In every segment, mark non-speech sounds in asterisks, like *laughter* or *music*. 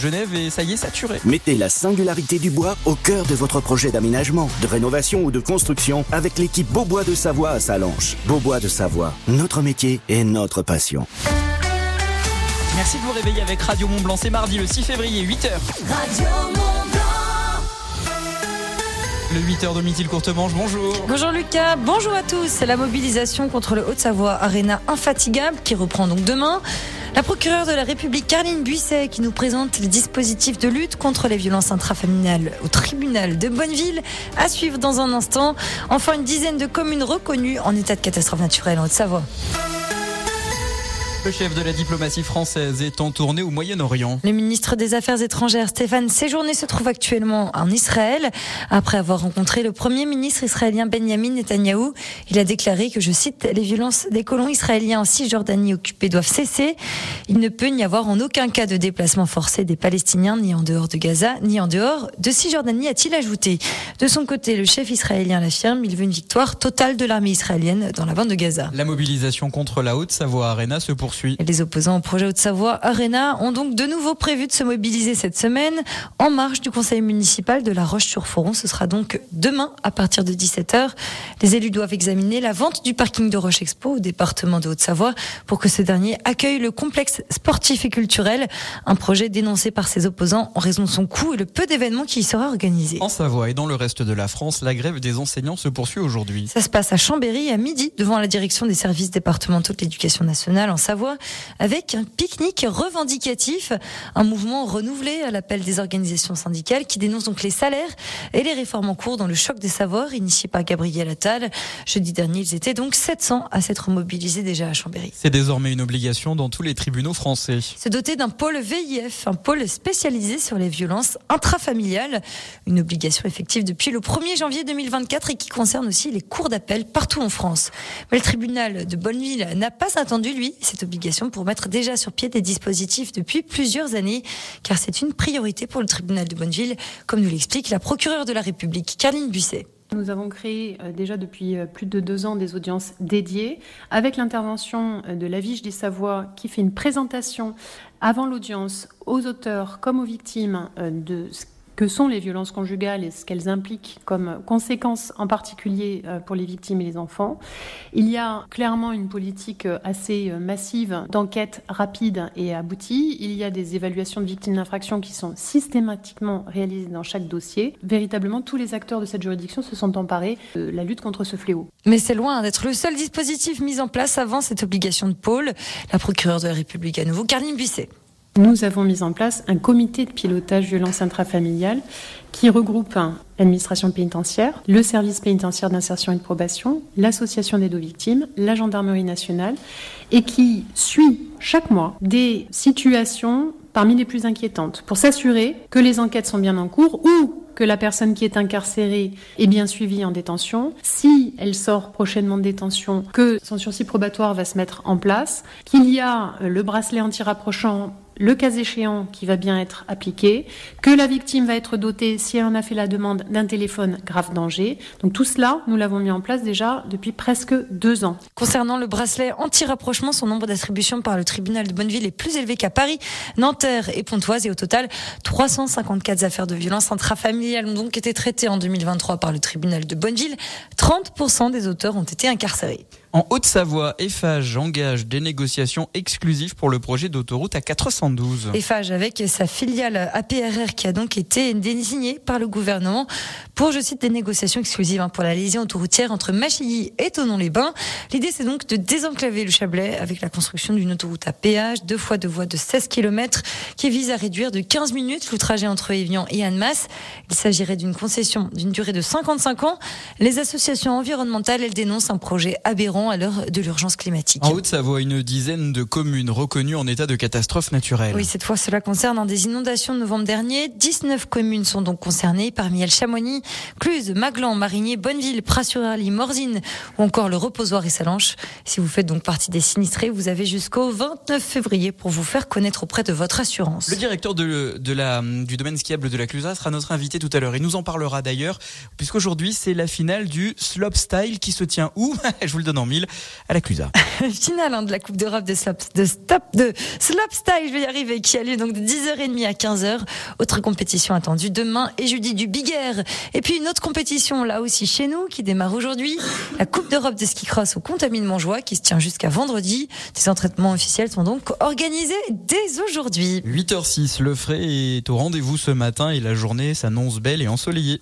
Genève et ça y est saturé. Mettez la singularité du bois au cœur de votre projet d'aménagement, de rénovation ou de construction avec l'équipe Beaubois de Savoie à Salanches. Beaubois de Savoie, notre métier et notre passion. Merci de vous réveiller avec Radio Mont Blanc. C'est mardi le 6 février, 8h. Radio Mont Blanc. Le 8h de Mithil Courtemanche, bonjour. Bonjour Lucas, bonjour à tous. C'est la mobilisation contre le Haute-Savoie Arena infatigable qui reprend donc demain. La procureure de la République, Carline Buisset, qui nous présente les dispositifs de lutte contre les violences intrafamiliales au tribunal de Bonneville, à suivre dans un instant. Enfin, une dizaine de communes reconnues en état de catastrophe naturelle en Haute-Savoie. Le chef de la diplomatie française est en tournée au Moyen-Orient. Le ministre des Affaires étrangères, Stéphane Séjourné, se trouve actuellement en Israël. Après avoir rencontré le premier ministre israélien Benjamin Netanyahou, il a déclaré que, je cite, les violences des colons israéliens en Cisjordanie occupée doivent cesser. Il ne peut n'y avoir en aucun cas de déplacement forcé des Palestiniens, ni en dehors de Gaza, ni en dehors de Cisjordanie, a-t-il ajouté. De son côté, le chef israélien l'affirme, il veut une victoire totale de l'armée israélienne dans la bande de Gaza. La mobilisation contre la Haute-Savoie Arena se poursuit. Les opposants au projet Haute-Savoie Arena ont donc de nouveau prévu de se mobiliser cette semaine en marge du conseil municipal de La Roche-sur-Foron. Ce sera donc demain à partir de 17h. Les élus doivent examiner la vente du parking de Roche Expo au département de Haute-Savoie pour que ce dernier accueille le complexe sportif et culturel, un projet dénoncé par ses opposants en raison de son coût et le peu d'événements qui y sera organisé. En Savoie et dans le reste de la France, la grève des enseignants se poursuit aujourd'hui. Ça se passe à Chambéry à midi devant la direction des services départementaux de l'éducation nationale en Savoie avec un pique-nique revendicatif, un mouvement renouvelé à l'appel des organisations syndicales qui dénoncent donc les salaires et les réformes en cours dans le choc des savoirs initié par Gabriel Attal. Jeudi dernier, ils étaient donc 700 à s'être mobilisés déjà à Chambéry. C'est désormais une obligation dans tous les tribunaux français. Se doter d'un pôle VIF, un pôle spécialisé sur les violences intrafamiliales, une obligation effective depuis le 1er janvier 2024 et qui concerne aussi les cours d'appel partout en France. Mais le tribunal de Bonneville n'a pas attendu, lui, cette obligation pour mettre déjà sur pied des dispositifs depuis plusieurs années, car c'est une priorité pour le tribunal de Bonneville, comme nous l'explique la procureure de la République, Carline Busset. Nous avons créé euh, déjà depuis euh, plus de deux ans des audiences dédiées avec l'intervention euh, de la Vige des Savoies qui fait une présentation avant l'audience aux auteurs comme aux victimes de ce que sont les violences conjugales et ce qu'elles impliquent comme conséquences en particulier euh, pour les victimes et les enfants. Il y a clairement une politique euh, assez euh, massive d'enquête rapide et aboutie. Il y a des évaluations de victimes d'infraction qui sont systématiquement réalisées dans chaque dossier. Véritablement, tous les acteurs de cette juridiction se sont emparés de la lutte contre ce fléau. Mais c'est loin d'être le seul dispositif mis en place avant cette obligation de pôle. La procureure de la République à nouveau, Carline Busset. Nous avons mis en place un comité de pilotage violence intrafamiliale qui regroupe l'administration pénitentiaire, le service pénitentiaire d'insertion et de probation, l'association des deux victimes, la gendarmerie nationale, et qui suit chaque mois des situations parmi les plus inquiétantes pour s'assurer que les enquêtes sont bien en cours ou que la personne qui est incarcérée est bien suivie en détention, si elle sort prochainement de détention, que son sursis probatoire va se mettre en place, qu'il y a le bracelet anti-rapprochant le cas échéant qui va bien être appliqué, que la victime va être dotée, si elle en a fait la demande, d'un téléphone grave danger. Donc tout cela, nous l'avons mis en place déjà depuis presque deux ans. Concernant le bracelet anti-rapprochement, son nombre d'attributions par le tribunal de Bonneville est plus élevé qu'à Paris, Nanterre et Pontoise. Et au total, 354 affaires de violence intrafamiliale ont donc été traitées en 2023 par le tribunal de Bonneville. 30% des auteurs ont été incarcérés. En Haute-Savoie, Eiffage engage des négociations exclusives pour le projet d'autoroute à 412. Eiffage avec sa filiale APRR qui a donc été désignée par le gouvernement pour, je cite, des négociations exclusives hein, pour la liaison autoroutière entre Machilly et Tonon-les-Bains. L'idée, c'est donc de désenclaver le Chablais avec la construction d'une autoroute à péage, deux fois deux voies de 16 km, qui vise à réduire de 15 minutes le trajet entre Evian et Annemasse. Il s'agirait d'une concession d'une durée de 55 ans. Les associations environnementales, elles dénoncent un projet aberrant à l'heure de l'urgence climatique. En Haute-Savoie, une dizaine de communes reconnues en état de catastrophe naturelle. Oui, cette fois, cela concerne des inondations de novembre dernier. 19 communes sont donc concernées, parmi elles Chamonix, Cluse, Maglan, Marigné, Bonneville, Pras-sur-Arly, Morzine ou encore le Reposoir et Salanches. Si vous faites donc partie des sinistrés, vous avez jusqu'au 29 février pour vous faire connaître auprès de votre assurance. Le directeur de, de la, du domaine skiable de la Clusa sera notre invité tout à l'heure. Il nous en parlera d'ailleurs, puisqu'aujourd'hui, c'est la finale du slopestyle qui se tient où *laughs* Je vous le donne en 000 à la Clusa. *laughs* Finale hein, de la Coupe d'Europe de slop, de stop, de slopestyle, je vais y arriver, qui a lieu donc de 10h30 à 15h. Autre compétition attendue demain et jeudi du Big Air. Et puis une autre compétition là aussi chez nous qui démarre aujourd'hui. La Coupe d'Europe de ski cross au Contamine Montjoie qui se tient jusqu'à vendredi. Des entraînements officiels sont donc organisés dès aujourd'hui. 8h06, le frais est au rendez-vous ce matin et la journée s'annonce belle et ensoleillée.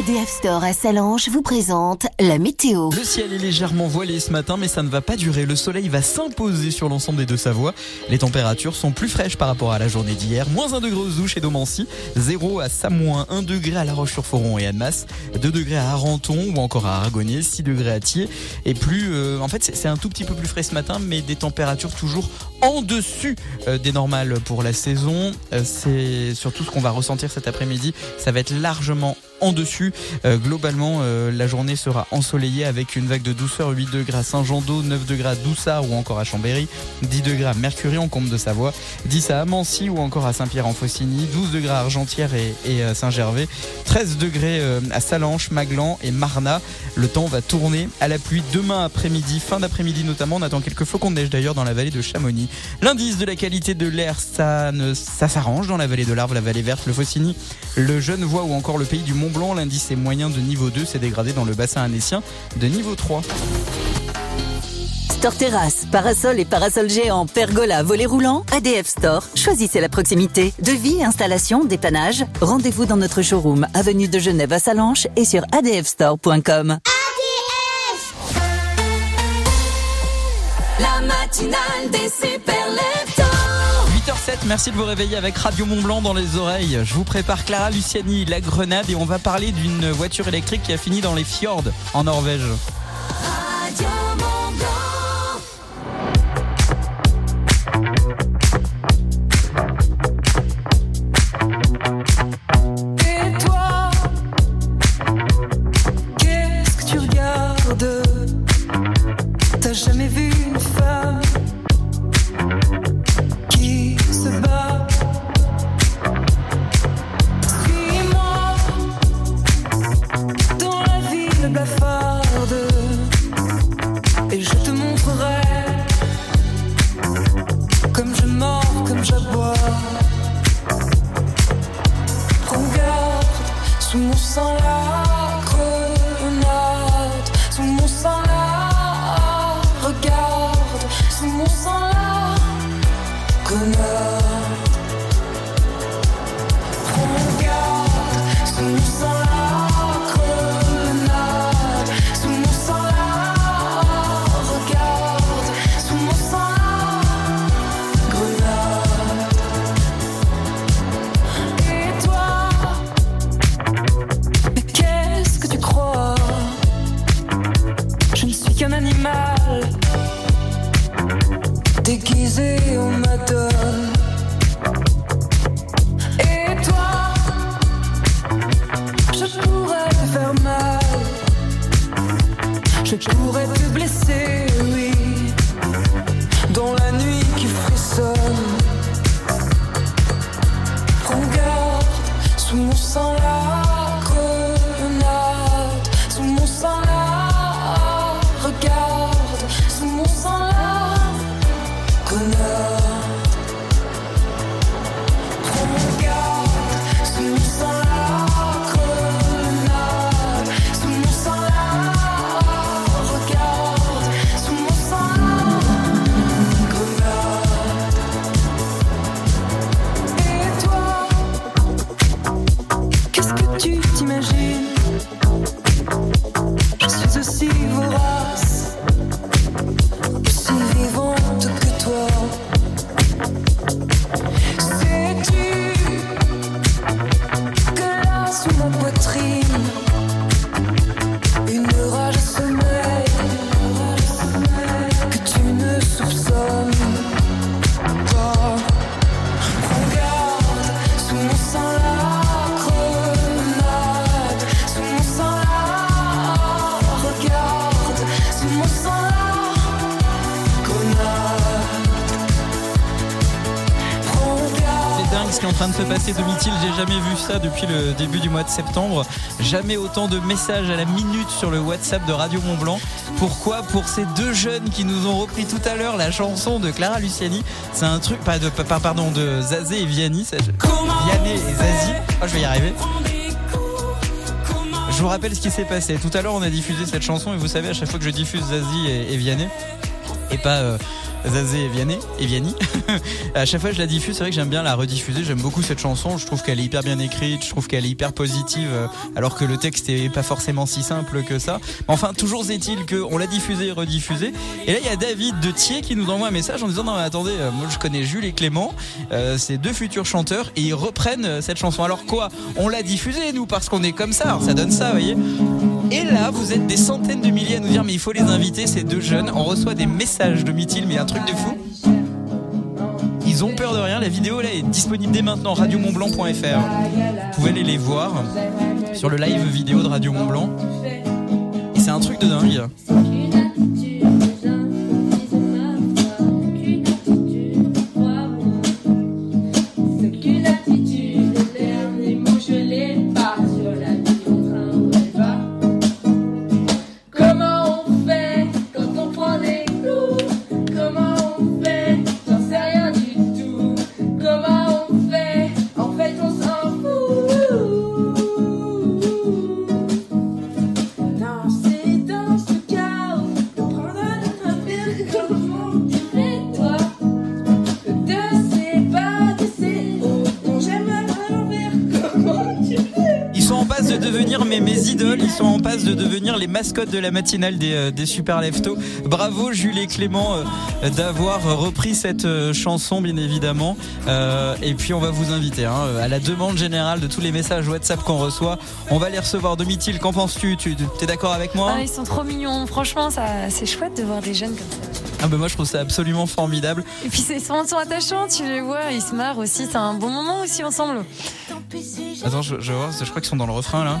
ADF Store à Salange vous présente la météo. Le ciel est légèrement voilé ce matin, mais ça ne va pas durer. Le soleil va s'imposer sur l'ensemble des deux Savoies. Les températures sont plus fraîches par rapport à la journée d'hier. Moins 1 degré aux Ouches et Domancy, 0 à Samoin, 1 degré à La Roche-sur-Foron et Annemasse, 2 degrés à Arenton ou encore à Aragonnier, 6 degrés à Thiers. Et plus, euh, en fait, c'est un tout petit peu plus frais ce matin, mais des températures toujours en dessus euh, des normales pour la saison. Euh, c'est surtout ce qu'on va ressentir cet après-midi. Ça va être largement en dessus. Euh, globalement, la journée sera ensoleillée avec une vague de douceur 8 degrés à Saint-Jean-d'Eau, 9 degrés à ou encore à Chambéry, 10 degrés à Mercury en Combe de Savoie, 10 à Amancy ou encore à Saint-Pierre-en-Faucigny, 12 degrés à Argentière et, Saint-Gervais, 13 degrés à Salanches, Maglan et Marna. Le temps va tourner à la pluie demain après-midi, fin d'après-midi notamment. On attend quelques flocons de neige d'ailleurs dans la vallée de Chamonix. L'indice de la qualité de l'air, ça, s'arrange dans la vallée de l'Arve, la vallée verte, le Faucigny, le Genevois ou encore le pays du Mont Blanc. L'indice est moyen de niveau 2, c'est dégradé dans le bassin annécien de niveau 3. Store terrasse, parasol et parasol géant, pergola, volet roulant, ADF Store. Choisissez la proximité. Devis, installation, dépannage. Rendez-vous dans notre showroom, avenue de Genève à Salanches et sur adfstore.com. des super leftos. 8h07, merci de vous réveiller avec Radio Mont Blanc dans les oreilles. Je vous prépare Clara Luciani, la grenade, et on va parler d'une voiture électrique qui a fini dans les fjords en Norvège. Radio de se passer, Domitil. J'ai jamais vu ça depuis le début du mois de septembre. Jamais autant de messages à la minute sur le WhatsApp de Radio Mont Blanc. Pourquoi Pour ces deux jeunes qui nous ont repris tout à l'heure la chanson de Clara Luciani. C'est un truc, pas de, pardon, de Zazé et Vianney. Vianney et Zazie. Oh, je vais y arriver. Je vous rappelle ce qui s'est passé. Tout à l'heure, on a diffusé cette chanson et vous savez, à chaque fois que je diffuse Zazie et, et Vianney, et pas euh, Zazé et Vianney, et Vianney, *laughs* à chaque fois que je la diffuse, c'est vrai que j'aime bien la rediffuser. J'aime beaucoup cette chanson. Je trouve qu'elle est hyper bien écrite. Je trouve qu'elle est hyper positive, euh, alors que le texte est pas forcément si simple que ça. Mais enfin, toujours est-il qu'on l'a diffusé et rediffusé. Et là, il y a David de Thiers qui nous envoie un message en disant non mais attendez, euh, moi je connais Jules et Clément, euh, c'est deux futurs chanteurs et ils reprennent euh, cette chanson. Alors quoi? On l'a diffusée nous parce qu'on est comme ça. Alors, ça donne ça, vous voyez? Et là, vous êtes des centaines de milliers à nous dire mais il faut les inviter, ces deux jeunes. On reçoit des messages de Mithil, mais un truc de fou. Ils ont peur de rien. La vidéo là est disponible dès maintenant radiomontblanc.fr. Vous pouvez aller les voir sur le live vidéo de Radio Mont Blanc. Et c'est un truc de dingue. Devenir les mascottes de la matinale des, euh, des Super Leftos. Bravo Jules et Clément euh, d'avoir repris cette euh, chanson bien évidemment. Euh, et puis on va vous inviter hein, à la demande générale de tous les messages WhatsApp qu'on reçoit. On va les recevoir. Domitil, qu'en penses-tu? Tu es d'accord avec moi? Ah, ils sont trop mignons. Franchement, ça, c'est chouette de voir des jeunes comme ça. Ah ben moi je trouve ça absolument formidable. Et puis c'est- ils sont, sont attachants, tu les vois, ils se marrent aussi. C'est un bon moment aussi ensemble. Attends, je, je, vois, je crois qu'ils sont dans le refrain là.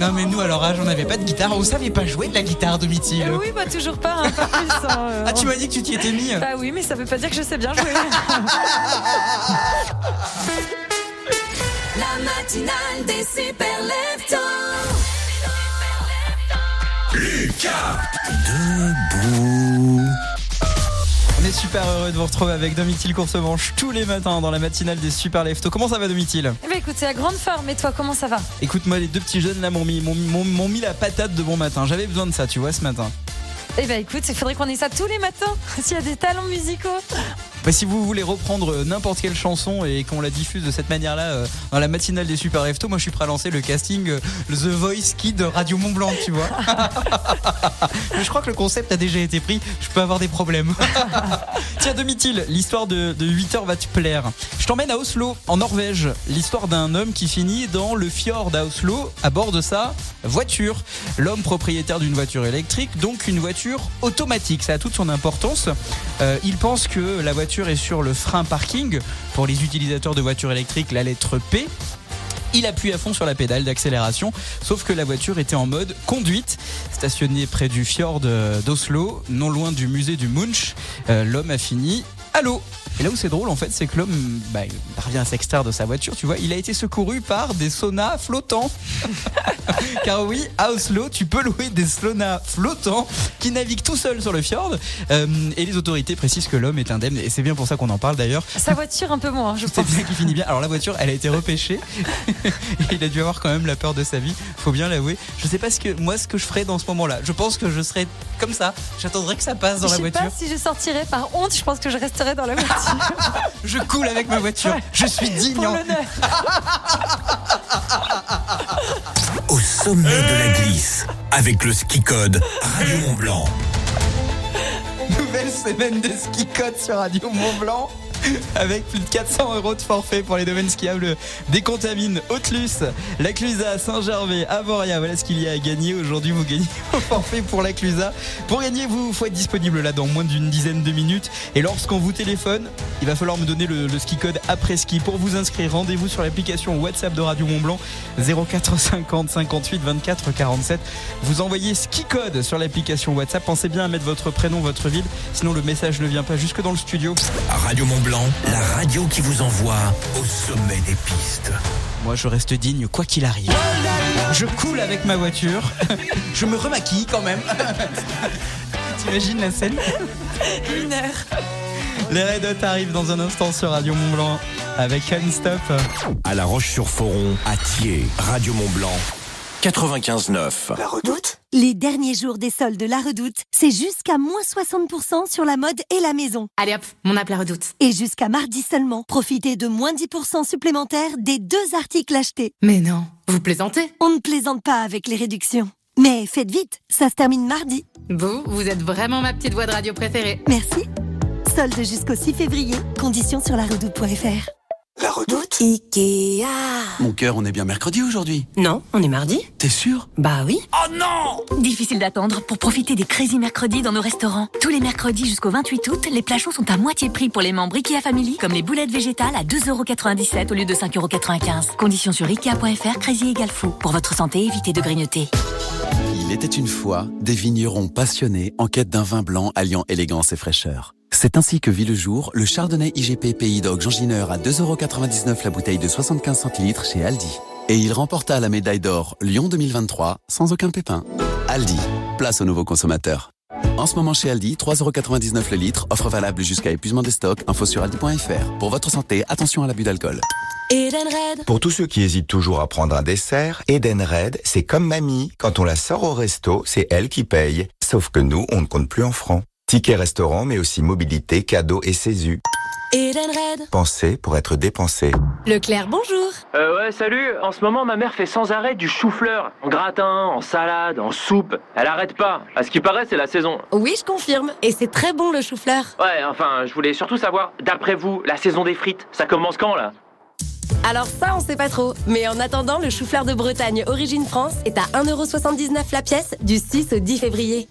Non mais nous à leur âge on n'avait pas de guitare, on savait pas jouer de la guitare Domitil. Euh, oui, bah toujours pas, un peu plus. hein, euh, Ah tu m'as dit que tu t'y étais mis Bah oui, mais ça veut pas dire que je sais bien jouer. *laughs* La matinale des super leftos. On est super heureux de vous retrouver avec Domitil Coursemanche tous les matins dans la matinale des Super Leftos. Comment ça va Domitil? Eh ben écoute, c'est la grande forme. Et toi, comment ça va? Écoute moi les deux petits jeunes là m'ont mis, m'ont- mis la patate de bon matin. J'avais besoin de ça tu vois ce matin. Eh ben écoute, il faudrait qu'on ait ça tous les matins. *laughs* S'il y a des talents musicaux. Bah, si vous voulez reprendre euh, n'importe quelle chanson et qu'on la diffuse de cette manière là dans la matinale des Super Leftos, moi je suis prêt à lancer le casting euh, The Voice Kid Radio Mont Blanc tu vois. *laughs* Mais je crois que le concept a déjà été pris, je peux avoir des problèmes. *laughs* Tiens, Domitil, l'histoire de, de 8 heures va te plaire. Je t'emmène à Oslo, en Norvège. L'histoire d'un homme qui finit dans le fjord à Oslo, à bord de sa voiture. L'homme propriétaire d'une voiture électrique, donc une voiture automatique. Ça a toute son importance. Euh, il pense que la voiture est sur le frein parking. Pour les utilisateurs de voitures électriques, la lettre P. Il appuie à fond sur la pédale d'accélération, sauf que la voiture était en mode conduite. Stationné près du fjord euh, d'Oslo, non loin du musée du Munch, euh, l'homme a fini à l'eau. Et là où c'est drôle en fait, c'est que l'homme bah, il parvient à s'extraire de sa voiture, tu vois, il a été secouru par des saunas flottants. *laughs* Car oui, à Oslo, tu peux louer des saunas flottants qui naviguent tout seuls sur le fjord. Euh, et les autorités précisent que l'homme est indemne, et c'est bien pour ça qu'on en parle d'ailleurs. Sa voiture, un peu moins, je *laughs* C'est pense. bien qui finit bien. Alors la voiture, elle a été repêchée. Et *laughs* il a dû avoir quand même la peur de sa vie. Faut bien l'avouer. Je sais pas ce que moi ce que je ferais dans ce moment-là. Je pense que je serais comme ça. J'attendrais que ça passe dans je la sais voiture. pas si je sortirais par honte, je pense que je resterais dans la voiture. *laughs* Je coule avec ma voiture. Je suis digne. L'honneur. *laughs* Au sommet de la glisse, avec le ski code Radio Mont Blanc. Nouvelle semaine de ski code sur Radio Mont Blanc. *laughs* avec plus de 400 euros de forfait pour les domaines skiables des Contamines, Haute-Luce, la Clusa, Saint-Gervais, Avoria. Voilà ce qu'il y a à gagner. Aujourd'hui, vous gagnez *laughs* un forfait pour la Clusa. Pour gagner, vous faut être disponible là dans moins d'une dizaine de minutes. Et lorsqu'on vous téléphone, il va falloir me donner le, le ski code après ski. Pour vous inscrire, rendez-vous sur l'application WhatsApp de Radio Mont Blanc 0450 58 24 47. Vous envoyez ski code sur l'application WhatsApp. Pensez bien à mettre votre prénom, votre ville, sinon le message ne vient pas jusque dans le studio. Radio Mont Blanc, la radio qui vous envoie au sommet des pistes. Moi, je reste digne quoi qu'il arrive. Je coule avec ma voiture. Je me remaquille quand même. *laughs* T'imagines la scène Une heure. Les Red Hot arrivent dans un instant sur Radio Mont Blanc avec Non-Stop. À La Roche-sur-Foron, à Thiers, Radio Mont Blanc, 95.9. La Redoute? Les derniers jours des soldes de La Redoute, c'est jusqu'à moins 60% sur la mode et la maison. Allez hop, mon app La Redoute. Et jusqu'à mardi seulement, profitez de moins 10% supplémentaires des deux articles achetés. Mais non, vous plaisantez? On ne plaisante pas avec les réductions. Mais faites vite, ça se termine mardi. Vous, vous êtes vraiment ma petite voix de radio préférée. Merci. Solde jusqu'au 6 février, conditions sur la redoute.fr. La redoute Ikea. Mon cœur, on est bien mercredi aujourd'hui. Non, on est mardi. T'es sûr? Bah oui. Oh non Difficile d'attendre pour profiter des Crazy Mercredis dans nos restaurants. Tous les mercredis jusqu'au 28 août, les plats chauds sont à moitié prix pour les membres Ikea Family, comme les boulettes végétales à 2,97€ au lieu de 5,95€. Conditions sur Ikea.fr, Crazy égale fou. Pour votre santé, évitez de grignoter. Il était une fois des vignerons passionnés en quête d'un vin blanc alliant élégance et fraîcheur. C'est ainsi que vit le jour le Chardonnay IGP Pays d'Oc Jean Gineur à 2,99€ la bouteille de 75 centilitres chez Aldi. Et il remporta la médaille d'or Lyon 2023 sans aucun pépin. Aldi, place aux nouveaux consommateurs. En ce moment chez Aldi, 3,99€ le litre, offre valable jusqu'à épuisement des stocks, info sur aldi.fr. Pour votre santé, attention à l'abus d'alcool. Edenred. Pour tous ceux qui hésitent toujours à prendre un dessert, Edenred, c'est comme mamie. Quand on la sort au resto, c'est elle qui paye. Sauf que nous, on ne compte plus en francs. Ticket restaurant, mais aussi mobilité, cadeaux et CESU. Edenred. Pensez pour être dépensé. Leclerc, bonjour. Euh ouais, salut. En ce moment, ma mère fait sans arrêt du chou-fleur. En gratin, en salade, en soupe. Elle arrête pas. À ce qui paraît, c'est la saison. Oui, je confirme. Et c'est très bon le chou-fleur. Ouais, enfin, je voulais surtout savoir, d'après vous, la saison des frites, ça commence quand là? Alors ça, on sait pas trop. Mais en attendant, le chou-fleur de Bretagne Origine France est à 1,79€ la pièce du 6 au 10 février.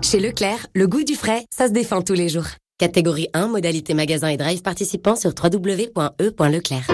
Chez Leclerc, le goût du frais, ça se défend tous les jours. Catégorie 1, modalité magasin et drive participant sur www.e.leclerc.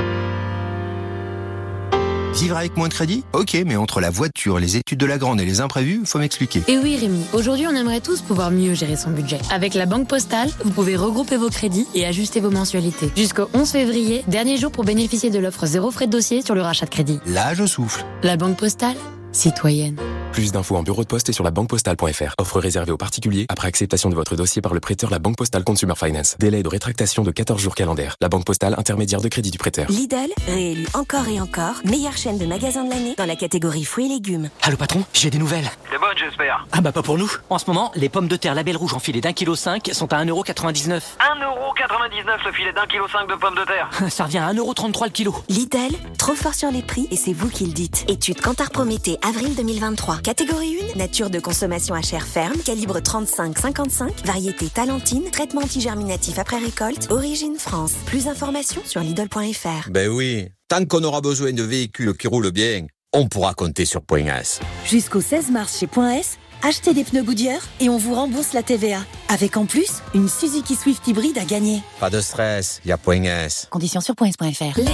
Vivre avec moins de crédit? Ok, mais entre la voiture, les études de la grande et les imprévus, faut m'expliquer. Et oui Rémi, aujourd'hui on aimerait tous pouvoir mieux gérer son budget. Avec la Banque Postale, vous pouvez regrouper vos crédits et ajuster vos mensualités. Jusqu'au 11 février, dernier jour pour bénéficier de l'offre zéro frais de dossier sur le rachat de crédit. Là, je souffle. La Banque Postale Citoyenne. Plus d'infos en bureau de poste et sur la banquepostale.fr. Offre réservée aux particuliers après acceptation de votre dossier par le prêteur La Banque Postale Consumer Finance. Délai de rétractation de 14 jours calendaires. La Banque Postale intermédiaire de crédit du prêteur. Lidl, réélu encore et encore, meilleure chaîne de magasins de l'année dans la catégorie fruits et légumes. Allô patron, j'ai des nouvelles. C'est bonne, j'espère. Ah bah pas pour nous. En ce moment, les pommes de terre label rouge en filet d'un kilo 5 sont à 1,99€. 1,99€ le filet d'un kilo 5 de pommes de terre. *laughs* Ça revient à 1,33€ le kilo. Lidl, trop fort sur les prix et c'est vous qui le dites. Étude Kantar Prométhée, avril 2023. Catégorie 1, nature de consommation à chair ferme, calibre 35-55, variété talentine, traitement antigerminatif après récolte, origine France. Plus d'informations sur Lidl.fr. Ben oui, tant qu'on aura besoin de véhicules qui roulent bien, on pourra compter sur Point S. Jusqu'au 16 mars chez Point S, achetez des pneus Goodyear et on vous rembourse la TVA. Avec en plus, une Suzuki Swift hybride à gagner. Pas de stress, y a Point S. Conditions sur points.fr. Les.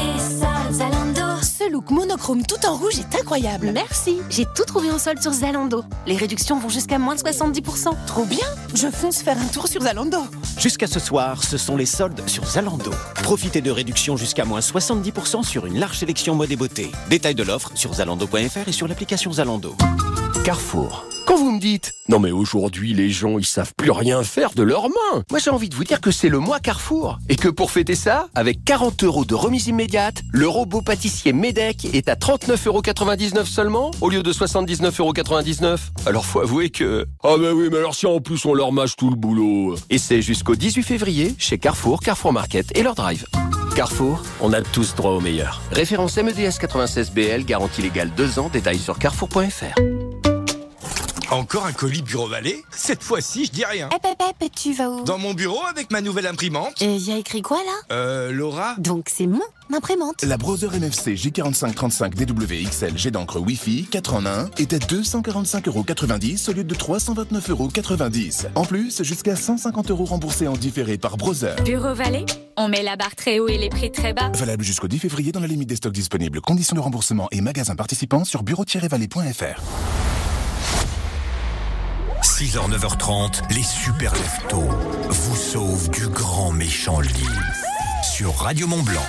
Ce look monochrome tout en rouge est incroyable. Merci, j'ai tout trouvé en solde sur Zalando. Les réductions vont jusqu'à moins de 70%. Trop bien Je fonce faire un tour sur Zalando. Jusqu'à ce soir, ce sont les soldes sur Zalando. Profitez de réductions jusqu'à moins 70% sur une large sélection mode et beauté. Détail de l'offre sur zalando.fr et sur l'application Zalando. Carrefour. Quand vous me dites Non mais aujourd'hui les gens ils savent plus rien faire de leurs mains Moi j'ai envie de vous dire que c'est le mois Carrefour Et que pour fêter ça, avec 40 euros de remise immédiate Le robot pâtissier Medec est à 39,99€ seulement Au lieu de 79,99€ Alors faut avouer que... Ah ben oui mais alors si en plus on leur mâche tout le boulot Et c'est jusqu'au 18 février chez Carrefour, Carrefour Market et leur drive. Carrefour, on a tous droit au meilleur. Référence MEDS 96BL, garantie légale 2 ans, détails sur carrefour.fr. Encore un colis bureau valet Cette fois-ci, je dis rien. Eh, hep, hep, hep, tu vas où Dans mon bureau avec ma nouvelle imprimante. Il y a écrit quoi là Euh, Laura Donc c'est mon imprimante. La Browser MFC G4535 DW G d'encre Wi-Fi 4 en 1 est à 245,90€ au lieu de 329,90€. En plus, jusqu'à 150€ remboursés en différé par Browser. Bureau Valet, on met la barre très haut et les prix très bas. Valable jusqu'au 10 février dans la limite des stocks disponibles. Conditions de remboursement et magasins participants sur bureau-valet.fr. 6h, 9h30, les super leftos vous sauvent du grand méchant lit sur Radio Mont Blanc.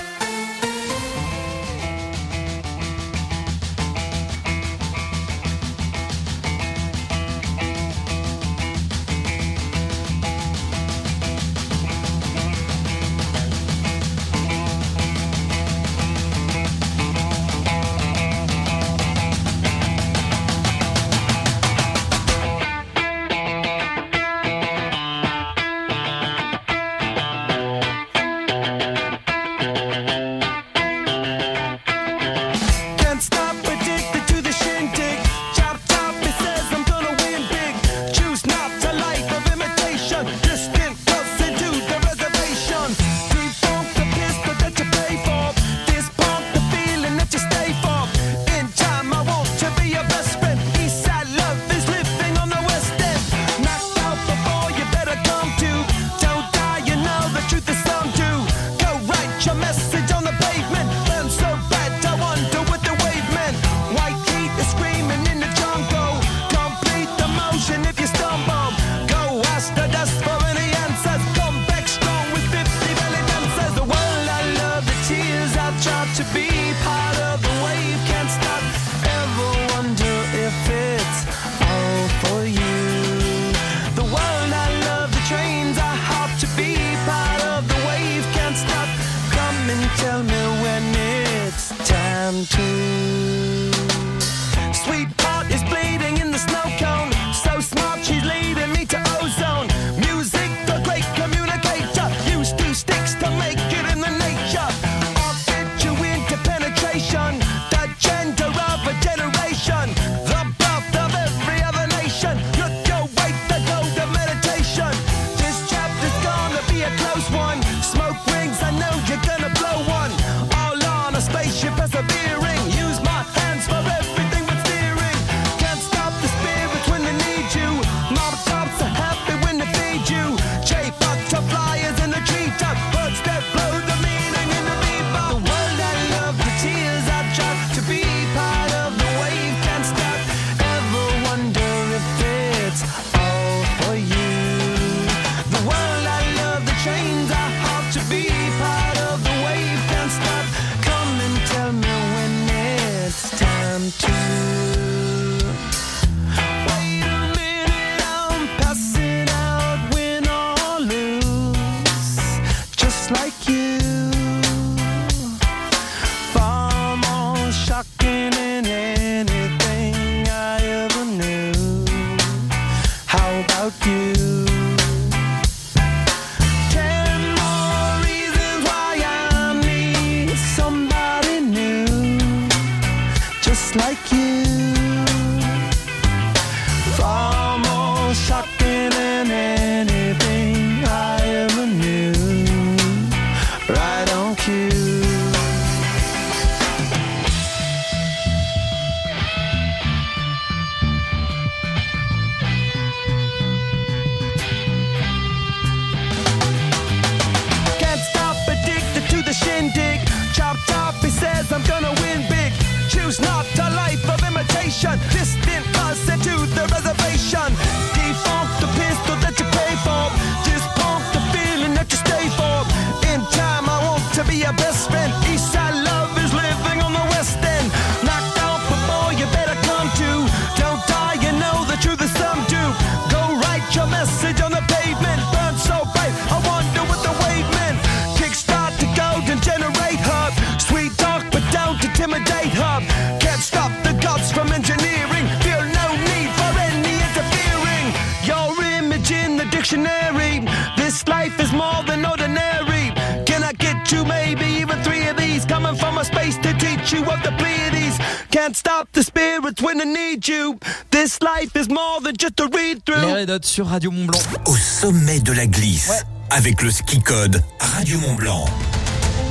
This life is more than ordinary. Can I get you maybe even three of these? Coming from a space to teach you of the Pleiades. Can't stop the spirits when I need you. This life is more than just a read through. Les sur Radio Mont Blanc. Au sommet de la glisse. Avec le ski code Radio Mont Blanc.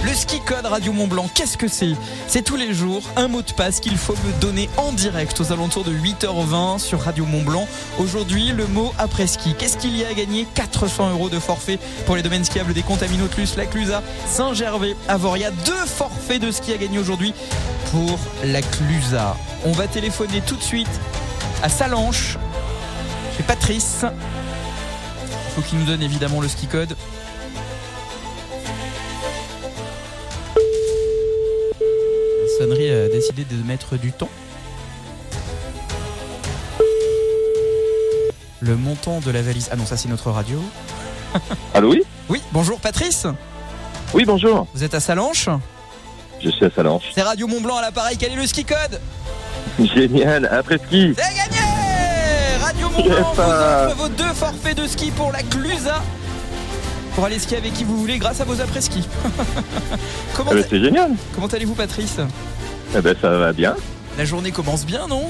Le ski code Radio Mont Blanc, qu'est-ce que c'est C'est tous les jours un mot de passe qu'il faut me donner en direct aux alentours de 8h20 sur Radio Mont Blanc. Aujourd'hui, le mot après ski. Qu'est-ce qu'il y a à gagner 400 euros de forfait pour les domaines skiables des Contaminotlus, la Clusa, Saint-Gervais, Avoria. Deux forfaits de ski à gagner aujourd'hui pour la Clusa. On va téléphoner tout de suite à Salanche, chez Patrice. Il faut qu'il nous donne évidemment le ski code. A décidé de mettre du temps. Le montant de la valise. Ah non, ça c'est notre radio. *laughs* Allô, oui Oui, bonjour Patrice. Oui, bonjour. Vous êtes à Salanche Je suis à Salange. C'est Radio Mont Blanc à l'appareil. Quel est le ski code Génial, après ski. C'est gagné Radio Mont Blanc vous offre vos deux forfaits de ski pour la Clusa. Pour aller skier avec qui vous voulez grâce à vos après-ski. *laughs* Comment, Eh ben, c'est génial. comment allez-vous Patrice? Eh ben, ça va bien. La journée commence bien, non?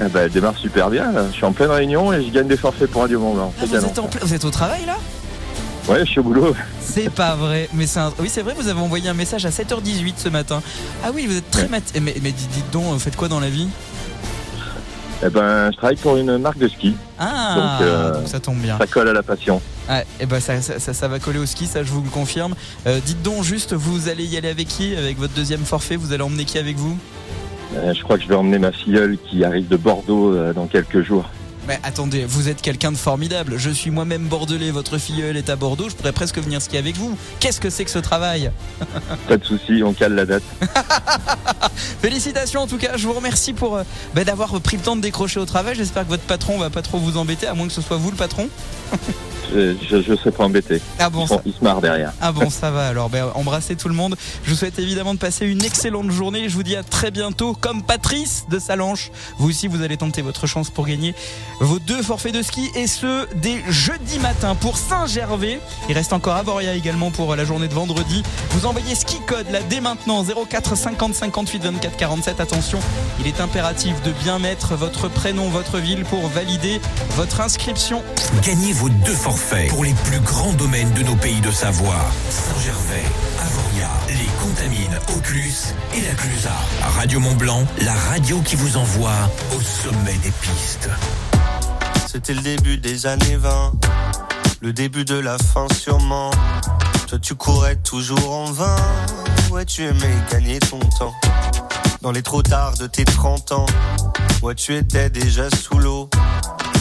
Eh ben, elle démarre super bien. là. Je suis en pleine réunion et je gagne des forfaits pour Radio Mont Blanc. Ah, vous, êtes en ple- vous êtes au travail là? Ouais, je suis au boulot. C'est pas vrai. Mais c'est un- Oui, c'est vrai, vous avez envoyé un message à 7h18 ce matin. Ah oui, vous êtes très mat... Mais, mais dites, dites donc, vous faites quoi dans la vie? Eh ben, je travaille pour une marque de ski. Ah, Donc, euh, donc ça tombe bien. Ça colle à la passion. Ouais, et ben ça, ça, ça- ça va coller au ski, ça je vous le confirme. Euh, dites donc juste, vous allez y aller avec qui Avec votre deuxième forfait, vous allez emmener qui avec vous? Euh, je crois que je vais emmener ma filleule qui arrive de Bordeaux dans quelques jours. Mais attendez, vous êtes quelqu'un de formidable. Je suis moi-même bordelais, votre filleule est à Bordeaux, je pourrais presque venir skier avec vous. Qu'est-ce que c'est que ce travail *laughs* Pas de souci, on cale la date. *laughs* Félicitations en tout cas, je vous remercie pour euh, bah, d'avoir pris le temps de décrocher au travail. J'espère que votre patron va pas trop vous embêter, à moins que ce soit vous le patron. *laughs* Je, je, je serai pas embêté. Ah bon, Ils sont- ça- Ils se marrent derrière. Ah bon, ça va alors. Ben, embrassez tout le monde. Je vous souhaite évidemment de passer une excellente journée. Je vous dis à très bientôt. Comme Patrice de Salanche, vous aussi, vous allez tenter votre chance pour gagner vos deux forfaits de ski et ce dès jeudi matin pour Saint-Gervais. Il reste encore Avoria également pour la journée de vendredi. Vous envoyez ski code là dès maintenant 04 50 58 24 47. Attention, il est impératif de bien mettre votre prénom, votre ville pour valider votre inscription. Gagnez vos deux forfaits pour les plus grands domaines de nos pays de Savoie. Saint-Gervais, Avoria, les Contamines, Auclus et la Clusa. Radio Mont Blanc, la radio qui vous envoie au sommet des pistes. C'était le début des années 20, le début de la fin sûrement. Toi tu courais toujours en vain, ouais tu aimais gagner ton temps. Dans les trop tard de tes 30 ans, ouais tu étais déjà sous l'eau.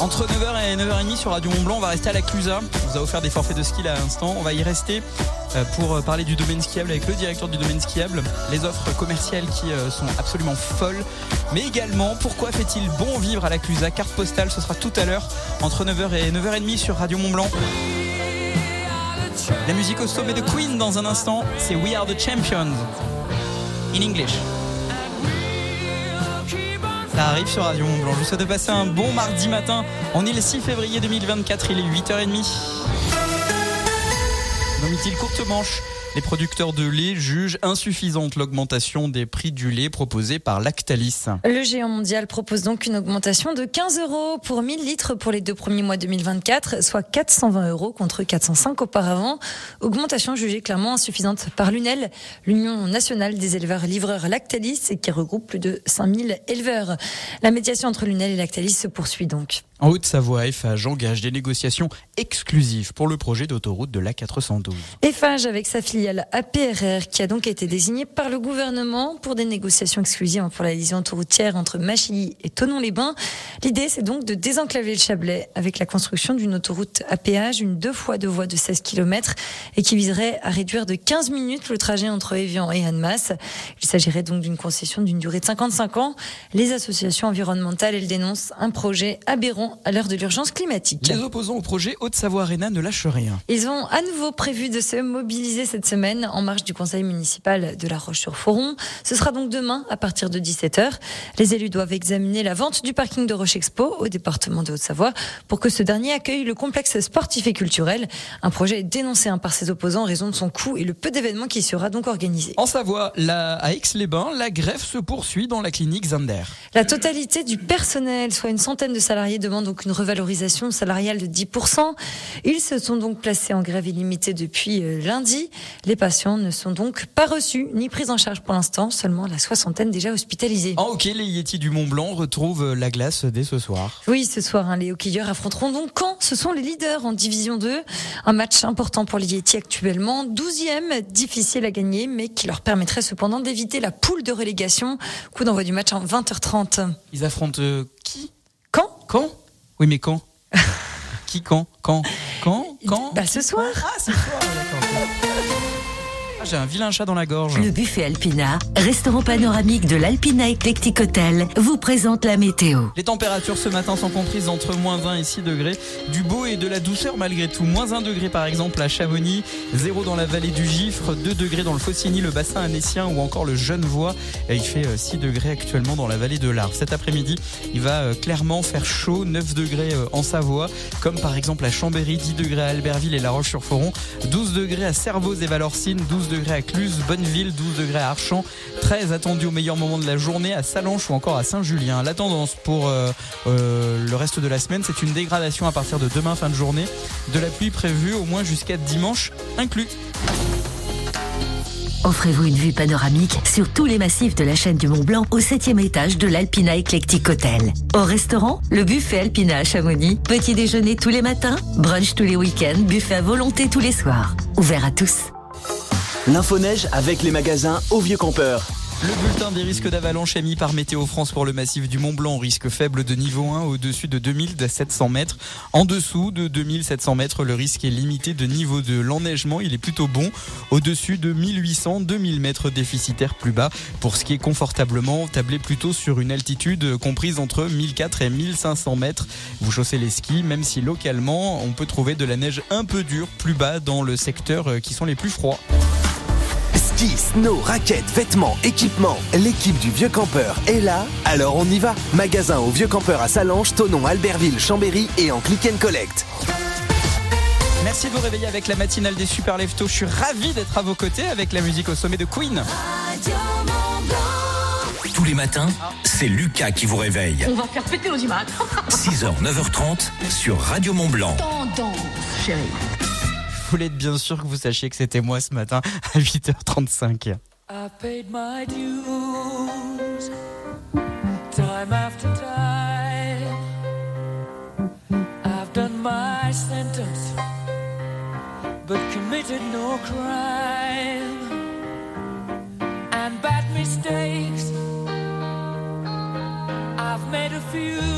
Entre 9h et 9h30 sur Radio Mont Blanc, on va rester à la Clusa. On vous a offert des forfaits de ski là à l'instant. On va y rester euh, pour euh, parler du domaine skiable avec le directeur du domaine skiable. Les offres commerciales qui euh, sont absolument folles. Mais également, pourquoi fait-il bon vivre à la Clusa? Carte postale, ce sera tout à l'heure entre 9h et 9h30 sur Radio Mont Blanc. La musique au sommet de Queen dans un instant, c'est We Are the Champions. In English. Ça arrive sur Radio Mont Blanc. Je vous souhaite de passer un bon mardi matin. On est le 6 février 2024, il est 8h30. Nomme-t-il courte manche les producteurs de lait jugent insuffisante l'augmentation des prix du lait proposée par Lactalis. Le géant mondial propose donc une augmentation de 15 euros pour 1000 litres pour les deux premiers mois 2024, soit 420 euros contre 405 auparavant. Augmentation jugée clairement insuffisante par l'UNEL, l'Union nationale des éleveurs livreurs Lactalis, qui regroupe plus de 5000 éleveurs. La médiation entre l'UNEL et Lactalis se poursuit donc. En Haute-Savoie, Eiffage engage des négociations exclusives pour le projet d'autoroute de l'A412. Eiffage avec sa filiale APRR qui a donc été désignée par le gouvernement pour des négociations exclusives pour la liaison autoroutière entre Machilly et Tonon-les-Bains. L'idée c'est donc de désenclaver le Chablais avec la construction d'une autoroute à péage, une deux fois deux voies de 16 km et qui viserait à réduire de 15 minutes le trajet entre Evian et Annemasse. Il s'agirait donc d'une concession d'une durée de 55 ans. Les associations environnementales, elles dénoncent un projet aberrant à l'heure de l'urgence climatique. Les opposants au projet Haute-Savoie Arena ne lâchent rien. Ils ont à nouveau prévu de se mobiliser cette semaine en marge du conseil municipal de La Roche-sur-Foron. Ce sera donc demain à partir de 17h. Les élus doivent examiner la vente du parking de Roche Expo au département de Haute-Savoie pour que ce dernier accueille le complexe sportif et culturel. Un projet dénoncé hein, par ses opposants en raison de son coût et le peu d'événements qui sera donc organisé. En Savoie, la, à Aix-les-Bains, la grève se poursuit dans la clinique Zander. La totalité du personnel, soit une centaine de salariés, demande donc une revalorisation salariale de 10%. Ils se sont donc placés en grève illimitée depuis euh, lundi. Les patients ne sont donc pas reçus ni pris en charge pour l'instant, seulement la soixantaine déjà hospitalisés. En hockey, les Yétis du Mont Blanc retrouvent la glace dès ce soir. Oui, ce soir, hein, les hockeyeurs affronteront donc quand ce sont les leaders en Division 2. Un match important pour les Yétis actuellement, 12e, difficile à gagner, mais qui leur permettrait cependant d'éviter la poule de relégation. Coup d'envoi du match en 20h30. Ils affrontent euh, qui? Quand? Quand? Oui, mais quand? *laughs* Qui quand? Quand? Quand? Quand? Bah ce soir. Ah, ce soir, J'ai un vilain chat dans la gorge. Le buffet Alpina, restaurant panoramique de l'Alpina Eclectic Hotel, vous présente la météo. Les températures ce matin sont comprises entre moins 1 et 6 degrés. Du beau et de la douceur malgré tout. Moins 1 degré par exemple à Chamonix, 0 dans la vallée du Gifre, 2 degrés dans le Faucigny, le bassin annécien ou encore le Genevois. Et il fait euh, 6 degrés actuellement dans la vallée de l'Arve. Cet après-midi, il va euh, clairement faire chaud, 9 degrés euh, en Savoie, comme par exemple à Chambéry, 10 degrés à Albertville et La Roche-sur-Foron, 12 degrés à Servoz et Valorcine, 12 degrés à Cluse, Bonneville, 12 degrés à Archamps, 13 attendus au meilleur moment de la journée à Salanches ou encore à Saint-Julien. La tendance pour euh, euh, le reste de la semaine, c'est une dégradation à partir de demain fin de journée, de la pluie prévue au moins jusqu'à dimanche inclus. Offrez-vous une vue panoramique sur tous les massifs de la chaîne du Mont Blanc au 7 étage de l'Alpina Eclectic Hotel. Au restaurant, le buffet Alpina à Chamonix. Petit déjeuner tous les matins, brunch tous les week-ends, buffet à volonté tous les soirs. Ouvert à tous. L'info-neige avec les magasins au Vieux Campeur. Le bulletin des risques d'avalanche émis par Météo France pour le massif du Mont Blanc, risque faible de niveau 1 au-dessus de 2700 mètres. En dessous de 2700 mètres, le risque est limité de niveau 2. L'enneigement, il est plutôt bon. Au-dessus de 1800-2000 mètres déficitaires plus bas. Pour ce qui est confortablement, tablez plutôt sur une altitude comprise entre 1004 et 1500 mètres. Vous chaussez les skis, même si localement, on peut trouver de la neige un peu dure plus bas dans le secteur qui sont les plus froids. Ski, snow, raquettes, vêtements, équipements. L'équipe du Vieux Campeur est là, alors on y va. Magasin au Vieux Campeur à Salange, Tonon, Albertville, Chambéry et en click and collect. Merci de vous réveiller avec la matinale des Super Leftos. Je suis ravi d'être à vos côtés avec la musique au sommet de Queen. Tous les matins, c'est Lucas qui vous réveille. On va faire péter l'audimat. 6h, 9h30 sur Radio Mont Blanc. Tendance, chérie voulais être bien sûr que vous sachiez que c'était moi ce matin à 8h35. Paid my dues, time after time. I've done my sentence, but committed no crime. And bad mistakes, I've made a few.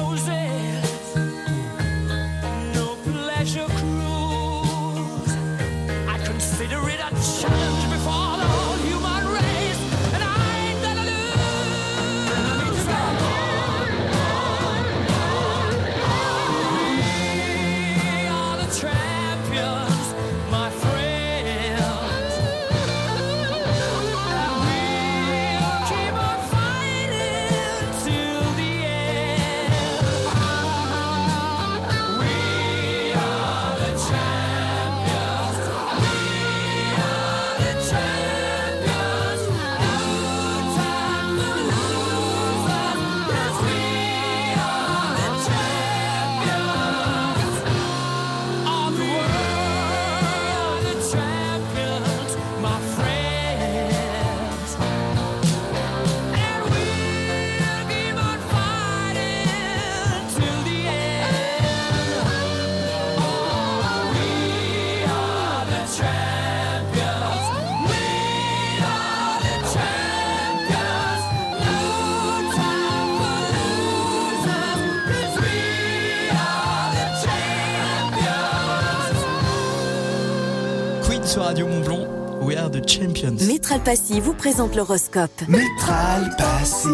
Métral Passy vous présente l'horoscope. Métral Passy,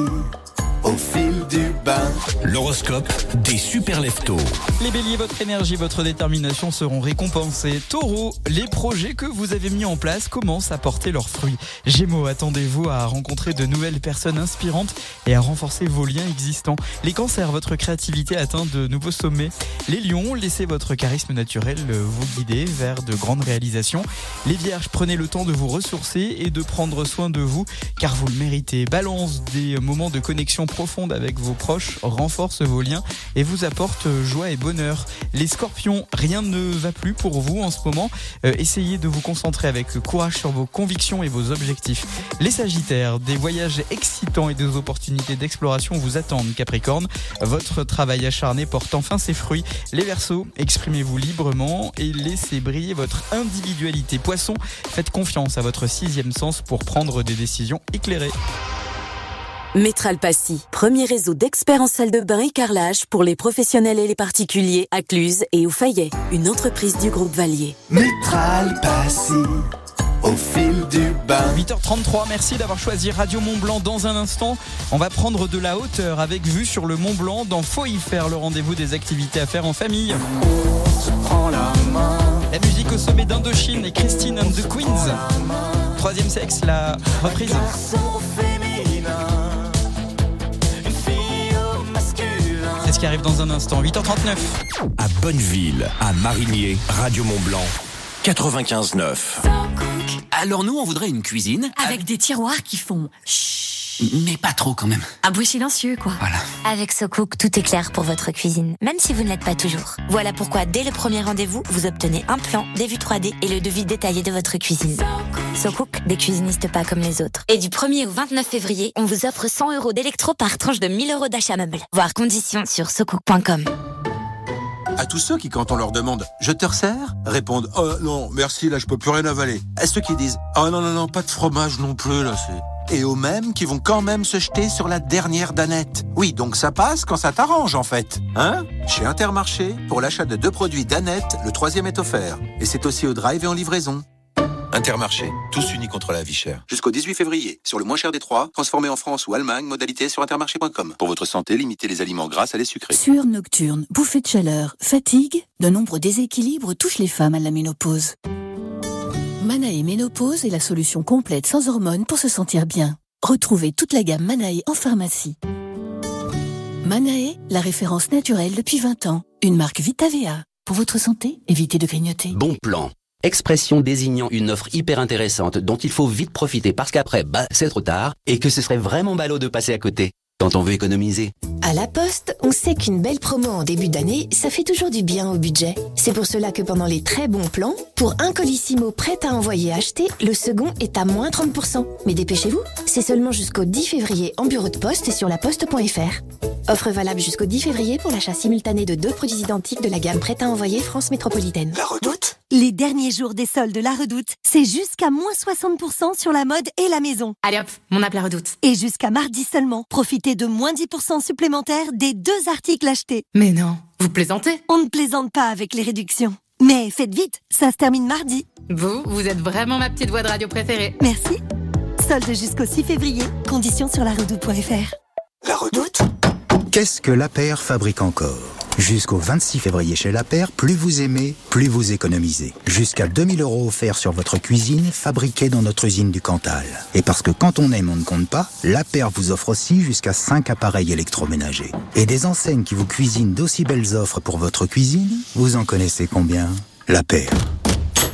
au fil du bain. L'horoscope des super leftos. Les béliers, votre énergie, votre détermination seront récompensés. Taureau, les projets que vous avez mis en place commencent à porter leurs fruits. Gémeaux, attendez-vous à rencontrer de nouvelles personnes inspirantes et à renforcer vos liens existants. Les cancers, votre créativité atteint de nouveaux sommets. Les lions, laissez votre charisme naturel vous guider vers de grandes réalisations. Les vierges, prenez le temps de vous ressourcer et de prendre soin de vous car vous le méritez. Balance, des moments de connexion profonde avec vos proches renforce vos liens et vous apporte joie et bonheur. Les scorpions, rien ne va plus pour vous en ce moment. Euh, essayez de vous concentrer avec courage sur vos convictions et vos objectifs. Les sagittaires, des voyages excitants et des opportunités d'exploration vous attendent Capricorne. Votre travail acharné porte enfin ses fruits. Les versos, exprimez-vous librement et laissez briller votre individualité. Poisson, faites confiance à votre sixième sens pour prendre des décisions éclairées. Métral Passy, premier réseau d'experts en salle de bain et carrelage pour les professionnels et les particuliers à Cluse et au Fayet, une entreprise du groupe Valier. Métral Passy, au fil du bain. 8h33, merci d'avoir choisi Radio Mont Blanc. Dans un instant, on va prendre de la hauteur avec vue sur le Mont Blanc dans Faut y faire, le rendez-vous des activités à faire en famille. La musique au sommet d'Indochine et Christine and the Queens. Troisième sexe, la reprise. Qui arrive dans un instant. 8h39. À Bonneville, à Marigné, Radio Mont-Blanc, 95.9. Alors nous, on voudrait une cuisine. Avec des tiroirs qui font. Mais pas trop quand même. Un bruit silencieux, quoi. Voilà. Avec SoCook, tout est clair pour votre cuisine, même si vous ne l'êtes pas toujours. Voilà pourquoi, dès le premier rendez-vous, vous obtenez un plan, des vues 3D et le devis détaillé de votre cuisine. SoCook, des cuisinistes pas comme les autres. Et du 1er au 29 février, on vous offre 100 euros d'électro par tranche de 1000 euros d'achat meuble. Voir conditions sur socook.com. À tous ceux qui, quand on leur demande Je te resserre répondent Oh non, merci, là je peux plus rien avaler. À ceux qui disent Oh non, non, non, pas de fromage non plus, là c'est. Et aux mêmes qui vont quand même se jeter sur la dernière danette. Oui, donc ça passe quand ça t'arrange en fait. Hein? Chez Intermarché, pour l'achat de deux produits danette, le troisième est offert. Et c'est aussi au drive et en livraison. Intermarché, tous unis contre la vie chère. Jusqu'au 18 février, sur le moins cher des trois, transformé en France ou Allemagne, modalité sur intermarché.com. Pour votre santé, limitez les aliments gras à les sucrés. Sueur nocturne, bouffée de chaleur, fatigue, de nombreux déséquilibres touchent les femmes à la ménopause. Manae Ménopause est la solution complète sans hormones pour se sentir bien. Retrouvez toute la gamme Manae en pharmacie. Manae, la référence naturelle depuis 20 ans. Une marque VitaVea. Pour votre santé, évitez de grignoter. Bon plan. Expression désignant une offre hyper intéressante dont il faut vite profiter parce qu'après, bah, c'est trop tard et que ce serait vraiment ballot de passer à côté quand on veut économiser. À la Poste, on sait qu'une belle promo en début d'année, ça fait toujours du bien au budget. C'est pour cela que pendant les très bons plans, pour un colissimo prêt à envoyer acheter, le second est à moins 30%. Mais dépêchez-vous, c'est seulement jusqu'au 10 février en bureau de poste et sur laposte.fr. Offre valable jusqu'au 10 février pour l'achat simultané de deux produits identiques de la gamme prête à envoyer France Métropolitaine. La Redoute? Les derniers jours des soldes de La Redoute, c'est jusqu'à moins 60% sur la mode et la maison. Allez hop, mon appel La Redoute. Et jusqu'à mardi seulement, profitez de moins 10% supplémentaires des deux articles achetés. Mais non, vous plaisantez? On ne plaisante pas avec les réductions. Mais faites vite, ça se termine mardi. Vous, vous êtes vraiment ma petite voix de radio préférée. Merci. Solde jusqu'au 6 février. Conditions sur laredoute.fr. La Redoute? Qu'est-ce que la paire fabrique encore? Jusqu'au 26 février chez La Paire, plus vous aimez, plus vous économisez. Jusqu'à 2000 euros offerts sur votre cuisine, fabriquée dans notre usine du Cantal. Et parce que quand on aime, on ne compte pas, La Paire vous offre aussi jusqu'à 5 appareils électroménagers. Et des enseignes qui vous cuisinent d'aussi belles offres pour votre cuisine, vous en connaissez combien? La.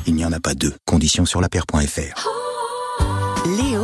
Il n'y en a pas deux. Conditions sur lapaire.fr.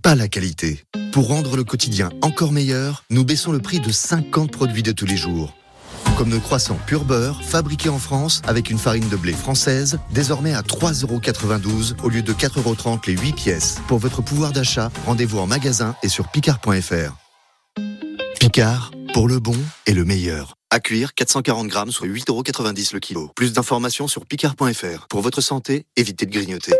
pas la qualité. Pour rendre le quotidien encore meilleur, nous baissons le prix de 50 produits de tous les jours. Comme nos croissants pur beurre, fabriqués en France avec une farine de blé française, désormais à 3,92€ au lieu de 4,30€ les 8 pièces. Pour votre pouvoir d'achat, rendez-vous en magasin et sur picard.fr. Picard, pour le bon et le meilleur. À cuire, 440 grammes, soit 8,90€ le kilo. Plus d'informations sur picard.fr. Pour votre santé, évitez de grignoter.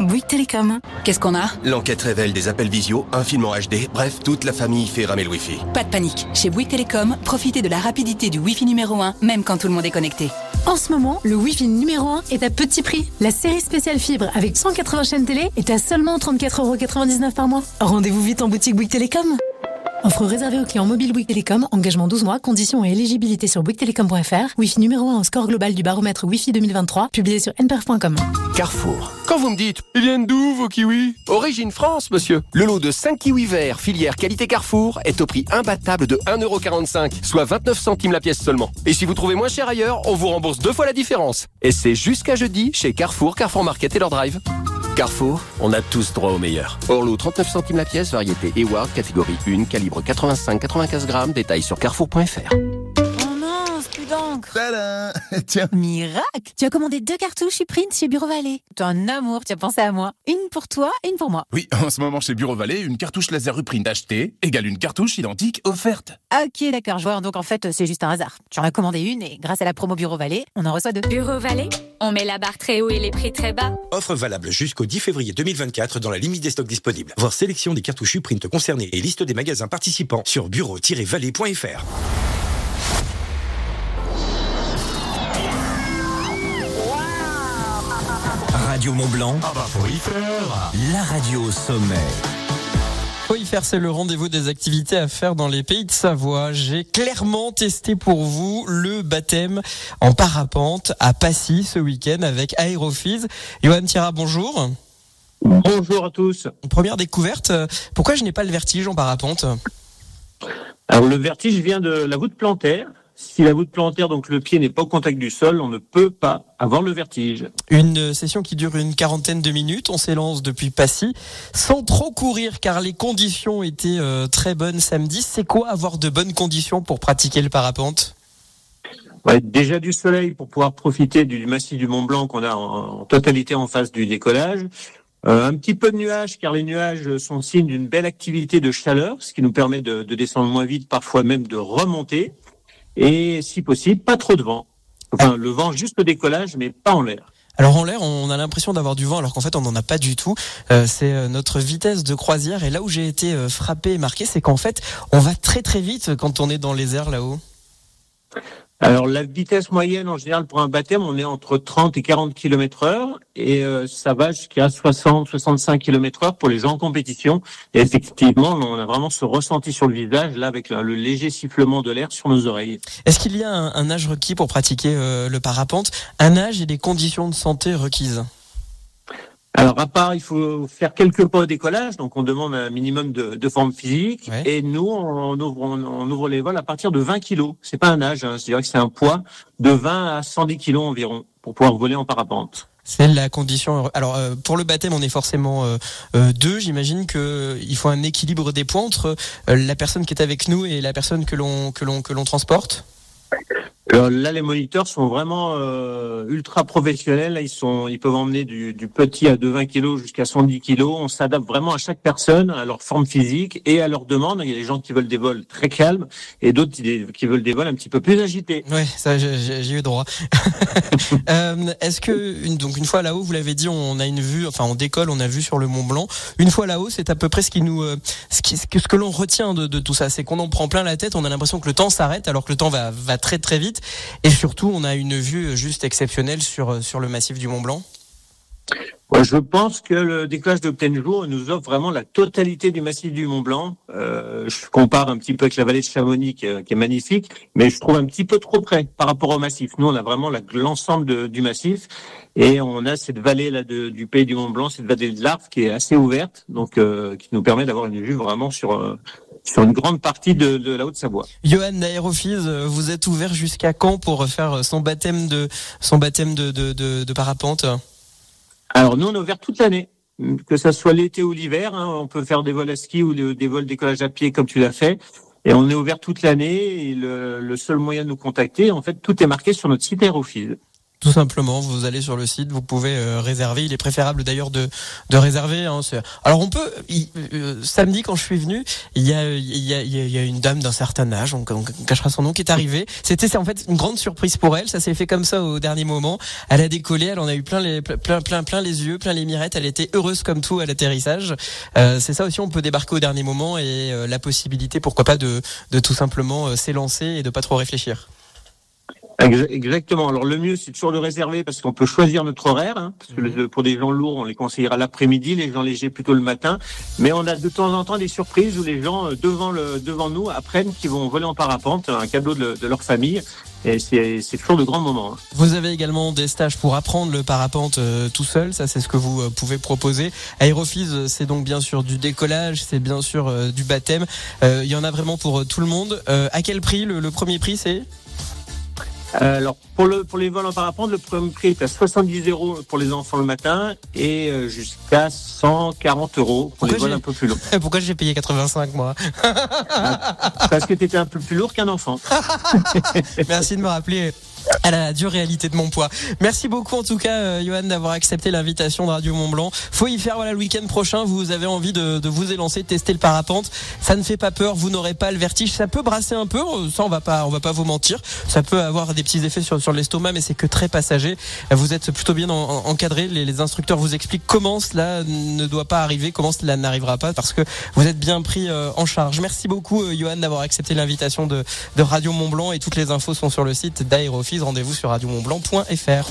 Bouygues Télécom. Qu'est-ce qu'on a? L'enquête révèle des appels visio, un film en HD, bref, toute la famille fait ramer le Wi-Fi. Pas de panique. Chez Bouygues Télécom, profitez de la rapidité du Wi-Fi numéro 1, même quand tout le monde est connecté. En ce moment, le Wi-Fi numéro 1 est à petit prix. La série spéciale fibre avec 180 chaînes télé est à seulement 34,99€ par mois. Rendez-vous vite en boutique Bouygues Télécom. Offre réservée aux clients mobiles Bouygues Télécom, engagement 12 mois, conditions et éligibilité sur bouyguestelecom.fr, Wi-Fi numéro 1 au score global du baromètre Wi-Fi 2023, publié sur nperf.com. Carrefour. Quand vous me dites, ils viennent d'où vos kiwis? Origine France, monsieur. Le lot de 5 kiwis verts, filière qualité Carrefour, est au prix imbattable de 1,45€, soit 29 centimes la pièce seulement. Et si vous trouvez moins cher ailleurs, on vous rembourse deux fois la différence. Et c'est jusqu'à jeudi chez Carrefour, Carrefour Market et leur drive. Carrefour, on a tous droit au meilleur. Orlo, 39 centimes la pièce, variété Eward, catégorie 1, calibre 85-95 grammes, détail sur carrefour.fr. d'encre. *laughs* Tiens. Miracle Tu as commandé deux cartouches e-print chez Bureau Vallée. T'es un amour, tu as pensé à moi. Une pour toi et une pour moi. Oui, *laughs* en ce moment chez Bureau Vallée, une cartouche laser Uprint achetée égale une cartouche identique offerte. Ok, d'accord, je vois. Donc en fait, c'est juste un hasard. Tu en as commandé une et grâce à la promo Bureau Vallée, on en reçoit deux. Bureau Vallée, on met la barre très haut et les prix très bas. Offre valable jusqu'au 10 février 2024 dans la limite des stocks disponibles. Voir sélection des cartouches Uprint concernées et liste des magasins participants sur bureau-vallée.fr. Radio Mont Blanc. faut y faire. La radio au sommet. Faut y faire, c'est le rendez-vous des activités à faire dans les pays de Savoie. J'ai clairement testé pour vous le baptême en parapente à Passy ce week-end avec Aérophys. Johan Thira, bonjour. Bonjour à tous. Première découverte, euh, pourquoi je n'ai pas le vertige en parapente? Alors le vertige vient de la voûte plantaire. Si la voûte plantaire, donc le pied n'est pas au contact du sol, on ne peut pas avoir le vertige. Une session qui dure une quarantaine de minutes. On s'élance depuis Passy sans trop courir car les conditions étaient euh, très bonnes samedi. C'est quoi avoir de bonnes conditions pour pratiquer le parapente? Ouais, déjà du soleil pour pouvoir profiter du massif du Mont Blanc qu'on a en, en totalité en face du décollage. Euh, un petit peu de nuages, car les nuages sont signe d'une belle activité de chaleur, ce qui nous permet de, de descendre moins vite, parfois même de remonter. Et si possible, pas trop de vent. Enfin, le vent juste au décollage, mais pas en l'air. Alors en l'air, on a l'impression d'avoir du vent, alors qu'en fait, on n'en a pas du tout. Euh, c'est euh, notre vitesse de croisière. Et là où j'ai été euh, frappé et marqué, c'est qu'en fait, on va très très vite quand on est dans les airs là-haut. Alors la vitesse moyenne en général pour un baptême, on est entre 30 et 40 km heure et euh, ça va jusqu'à 60, 65 km heure pour les gens en compétition. Et effectivement, on a vraiment ce ressenti sur le visage là avec le, léger sifflement de l'air sur nos oreilles. Est-ce qu'il y a un, un âge requis pour pratiquer euh, le parapente? Un âge et des conditions de santé requises? Alors à part, il faut faire quelques pas au décollage, donc on demande un minimum de, de forme physique. Et nous, on ouvre, on, ouvre les vols à partir de 20 kilos. C'est pas un âge, hein, c'est-à-dire que c'est un poids de 20 à 110 kilos environ pour pouvoir voler en parapente. C'est la condition. Alors euh, pour le baptême, on est forcément euh, euh, deux. J'imagine que il faut un équilibre des points entre la personne qui est avec nous et la personne que l'on que l'on que l'on transporte? Alors là, les moniteurs sont vraiment euh, ultra professionnels. ils sont, ils peuvent emmener du, du petit à de 20 kg jusqu'à 110 kg. On s'adapte vraiment à chaque personne, à leur forme physique et à leur demande. Il y a des gens qui veulent des vols très calmes et d'autres qui veulent des vols un petit peu plus agités. Ouais, ça, j'ai eu droit. *laughs* euh, Est-ce que une, donc une fois là-haut, vous l'avez dit, on a une vue, enfin on décolle, on a vu sur le Mont Blanc. Une fois là-haut, c'est à peu près ce qui nous, euh, ce, qui, ce que l'on retient de, de tout ça, c'est qu'on en prend plein la tête. On a l'impression que le temps s'arrête alors que le temps va, va très très vite. Et surtout, on a une vue juste exceptionnelle sur, sur le massif du Mont Blanc. je pense que le décollage de plein jour nous offre vraiment la totalité du massif du Mont Blanc. Euh, je compare un petit peu avec la vallée de Chamonix qui, est magnifique, mais je trouve un petit peu trop près par rapport au massif. Nous, on a vraiment l'ensemble du massif et on a cette vallée là du pays du Mont Blanc, cette vallée de l'Arve qui est assez ouverte, donc euh, qui nous permet d'avoir une vue vraiment sur euh, sur une grande partie de, de la Haute-Savoie. Johan d'Aérofis, vous êtes ouvert jusqu'à quand pour faire son baptême de son baptême de, de, de, de parapente? Alors nous on est ouvert toute l'année, que ça soit l'été ou l'hiver. Hein, on peut faire des vols à ski ou des vols décollage à pied comme tu l'as fait. Et on est ouvert toute l'année. Et le, le, seul moyen de nous contacter, en fait, tout est marqué sur notre site Aérofis. Tout simplement, vous allez sur le site, vous pouvez euh, réserver. Il est préférable d'ailleurs de, de réserver. Hein, Alors on peut. Euh, samedi quand je suis venu, il y a, il y a, y a une dame d'un certain âge, on, cachera son nom, qui est arrivée. C'était en fait une grande surprise pour elle. Ça s'est fait comme ça au dernier moment. Elle a décollé, elle en a eu plein les plein plein plein les yeux, plein les mirettes. Elle était heureuse comme tout à l'atterrissage. Euh, C'est ça aussi, on peut débarquer au dernier moment et euh, la possibilité, pourquoi pas, de, de tout simplement s'élancer et de pas trop réfléchir. Exactement. Alors le mieux, c'est toujours de réserver parce qu'on peut choisir notre horaire. Hein, parce que mhm. pour des gens lourds, on les conseillera l'après-midi, les gens légers plutôt le matin. Mais on a de temps en temps des surprises où les gens euh, devant le devant nous apprennent qu'ils vont voler en parapente, un cadeau de, leur famille. Et c'est toujours de grands moments. Hein. Vous avez également des stages pour apprendre le parapente euh, tout seul. Ça, c'est ce que vous euh, pouvez proposer. Aérofis, c'est donc bien sûr du décollage, c'est bien sûr du baptême. Il y en a vraiment pour tout le monde. à quel prix? Le premier prix, c'est? Euh, alors pour le pour les vols en parapente, le premier prix est à 70 euros pour les enfants le matin et euh, jusqu'à 140 euros pour les vols un peu plus longs. *laughs* Pourquoi j'ai payé 85 moi *laughs* Parce que tu étais un peu plus lourd qu'un enfant. *laughs* Merci de me rappeler à la dure réalité de mon poids. Merci beaucoup en tout cas, euh, Johan, d'avoir accepté l'invitation de Radio Mont Blanc. Faut y faire voilà le week-end prochain. Vous avez envie de, vous élancer, tester le parapente. Ça ne fait pas peur. Vous n'aurez pas le vertige. Ça peut brasser un peu. Ça, on va pas, on va pas vous mentir. Ça peut avoir des petits effets sur, sur l'estomac, mais c'est que très passager. Vous êtes plutôt bien encadré. Les, instructeurs vous expliquent comment cela ne doit pas arriver, comment cela n'arrivera pas, parce que vous êtes bien pris euh, en charge. Merci beaucoup, euh, Johan, d'avoir accepté l'invitation de, de Radio Mont Blanc et toutes les infos sont sur le site rendez-vous sur radiomontblanc.fr.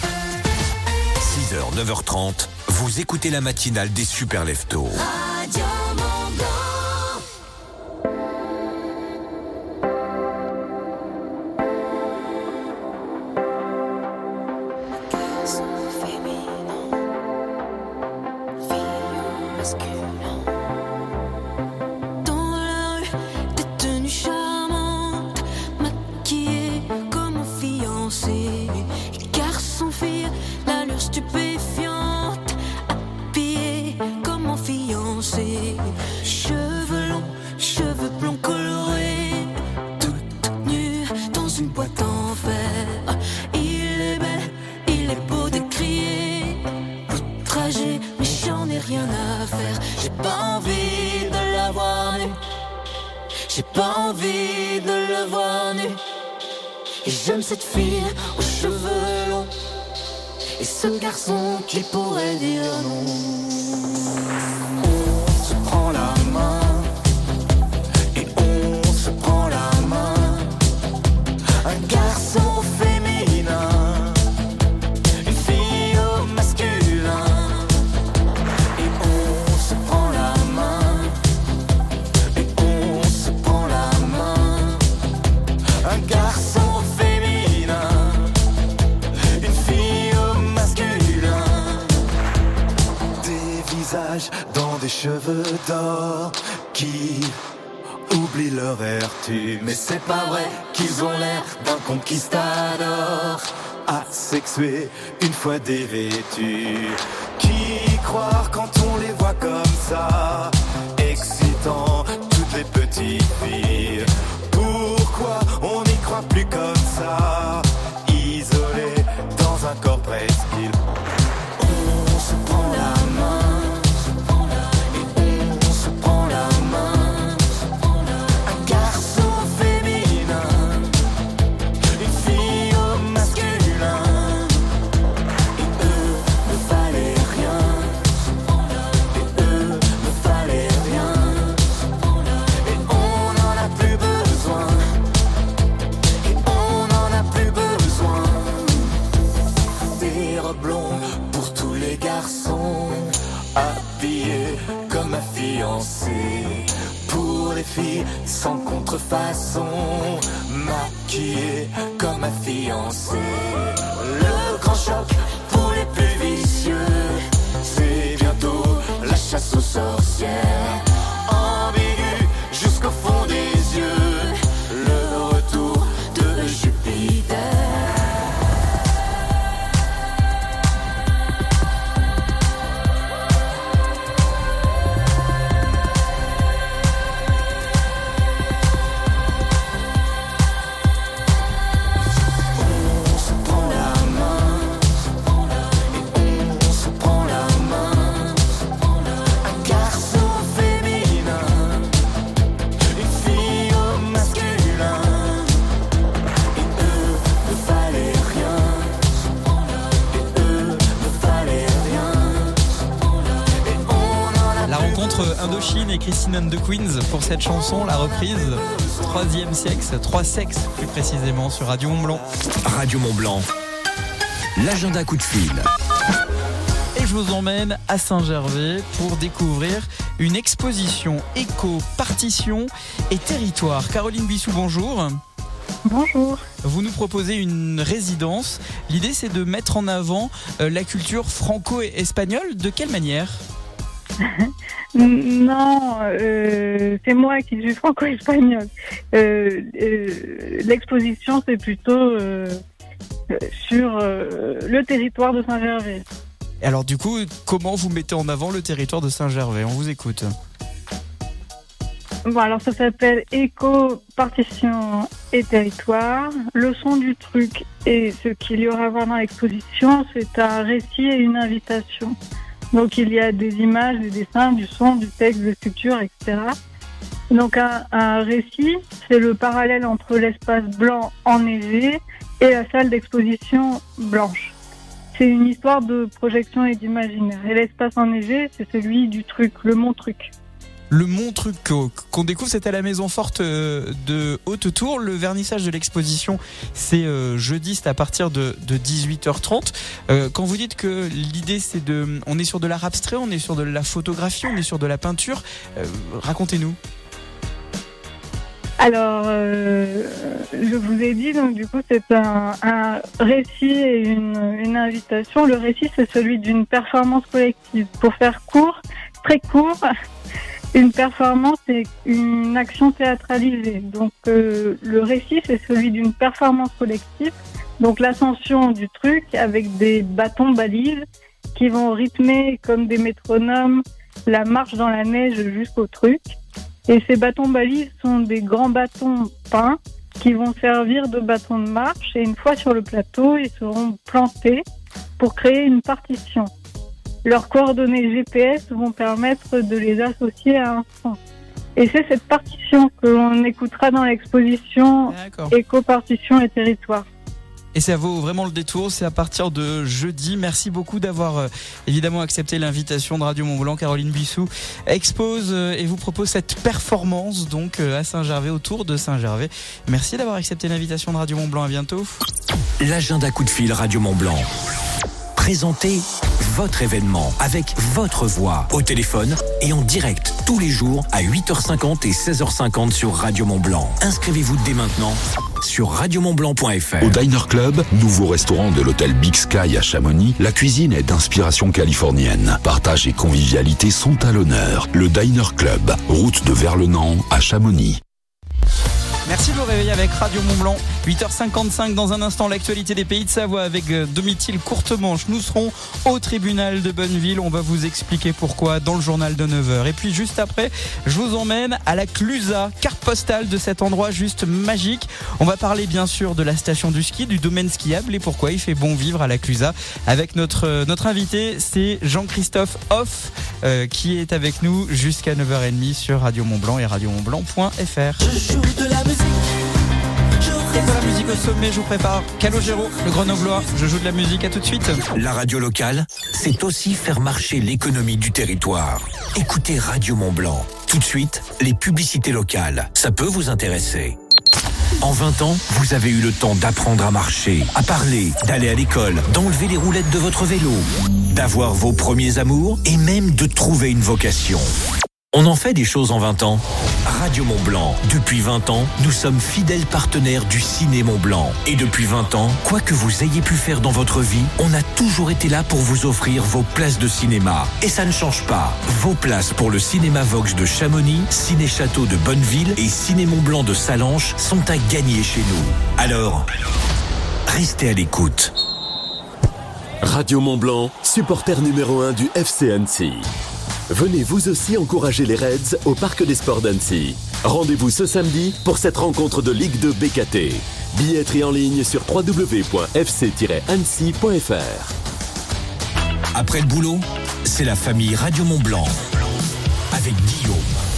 6h, 9h30, vous écoutez la matinale des super leftos. Cheveux d'or qui oublient leur vertu. Mais c'est pas vrai qu'ils ont l'air d'un conquistador asexué une fois dévêtu. Qui croire quand on les voit comme ça, excitant toutes les petites filles? Sans contrefaçon. Maquillés comme un fiancé. Le grand choc pour les plus vicieux. C'est bientôt la chasse aux sorcières. Et Christine and the Queens pour cette chanson, la reprise Troisième sexe, trois sexes plus précisément sur Radio Mont Blanc. Radio Mont Blanc. L'agenda coup de fil. Et je vous emmène à Saint-Gervais pour découvrir une exposition éco, partition et territoire. Caroline Bissou, bonjour. Bonjour. Vous nous proposez une résidence. L'idée, c'est de mettre en avant euh, la culture franco-espagnole. De quelle manière? *laughs* Non, euh, c'est moi qui suis franco-espagnole. Euh, euh, L'exposition, c'est plutôt sur le territoire de Saint-Gervais. Alors du coup, comment vous mettez en avant le territoire de Saint-Gervais? On vous écoute. Bon, alors ça s'appelle Éco, partition et territoire. Le son du truc et ce qu'il y aura à voir dans l'exposition, c'est un récit et une invitation. Donc il y a des images, des dessins, du son, du texte, des sculptures, etc. Donc un, un récit, c'est le parallèle entre l'espace blanc enneigé et la salle d'exposition blanche. C'est une histoire de projection et d'imaginaire. Et l'espace enneigé, c'est celui du truc, le mont truc. Le Mont Truc qu'o- qu'on découvre, c'est à la Maison Forte euh, de Haute-Tour. Le vernissage de l'exposition, c'est euh, jeudi, c'est à partir de, de 18h30. Euh, quand vous dites que l'idée, c'est de... On est sur de l'art abstrait, on est sur de la photographie, on est sur de la peinture. Racontez-nous. Alors, je vous ai dit, donc du coup, c'est un, récit et une invitation. Le récit, c'est celui d'une performance collective. Pour faire court, très court, une performance est une action théâtralisée. Donc, euh, le récit, c'est celui d'une performance collective. Donc, l'ascension du truc avec des bâtons balises qui vont rythmer comme des métronomes la marche dans la neige jusqu'au truc. Et ces bâtons balises sont des grands bâtons peints qui vont servir de bâtons de marche et une fois sur le plateau, ils seront plantés pour créer une partition. Leurs coordonnées GPS vont permettre de les associer à un son. Et c'est cette partition que l'on écoutera dans l'exposition Éco-partition et territoire. Et ça vaut vraiment le détour. C'est à partir de jeudi. Merci beaucoup d'avoir euh, évidemment accepté l'invitation de Radio Mont Blanc. Caroline Bissou expose euh, et vous propose cette performance donc euh, à Saint-Gervais, autour de Saint-Gervais. Merci d'avoir accepté l'invitation de Radio Mont Blanc. À bientôt. L'agenda coup de fil Radio Mont Blanc. Présenter votre événement avec votre voix au téléphone et en direct tous les jours à 8h50 et 16h50 sur Radio Mont Blanc. Inscrivez-vous dès maintenant sur radiomontblanc.fr. Au Diner Club, nouveau restaurant de l'hôtel Big Sky à Chamonix, la cuisine est d'inspiration californienne. Partage et convivialité sont à l'honneur. Le Diner Club, route de Verlenan à Chamonix. Merci de vous réveiller avec Radio Mont Blanc. 8h55 dans un instant l'actualité des pays de Savoie avec euh, Domitil Courtemanche. Nous serons au tribunal de Bonneville. On va vous expliquer pourquoi dans le journal de 9h. Et puis juste après, je vous emmène à la Clusa, carte postale de cet endroit juste magique. On va parler bien sûr de la station du ski, du domaine skiable et pourquoi il fait bon vivre à la Clusa. Avec notre, euh, notre invité, c'est Jean-Christophe Hoff euh, qui est avec nous jusqu'à 9h30 sur Radio Mont Blanc et radiomontblanc.fr. Je musique. Et pour la musique au sommet, je vous prépare Calogero, le grenoblois. Je joue de la musique, à tout de suite. La radio locale, c'est aussi faire marcher l'économie du territoire. Écoutez Radio Mont Blanc. Tout de suite, les publicités locales. Ça peut vous intéresser. En 20 ans, vous avez eu le temps d'apprendre à marcher, à parler, d'aller à l'école, d'enlever les roulettes de votre vélo, d'avoir vos premiers amours et même de trouver une vocation. On en fait des choses en 20 ans. Radio Mont Blanc. Depuis 20 ans, nous sommes fidèles partenaires du Ciné Mont Blanc. Et depuis 20 ans, quoi que vous ayez pu faire dans votre vie, on a toujours été là pour vous offrir vos places de cinéma. Et ça ne change pas. Vos places pour le Cinéma Vox de Chamonix, Ciné Château de Bonneville et Ciné Mont Blanc de Salanches sont à gagner chez nous. Alors, restez à l'écoute. Radio Mont Blanc, supporter numéro 1 du FC. Venez vous aussi encourager les Reds au Parc des Sports d'Annecy. Rendez-vous ce samedi pour cette rencontre de Ligue 2 BKT. Billetterie en ligne sur www.fc-annecy.fr. Après le boulot, c'est la famille Radio Mont Blanc. Avec Guillaume.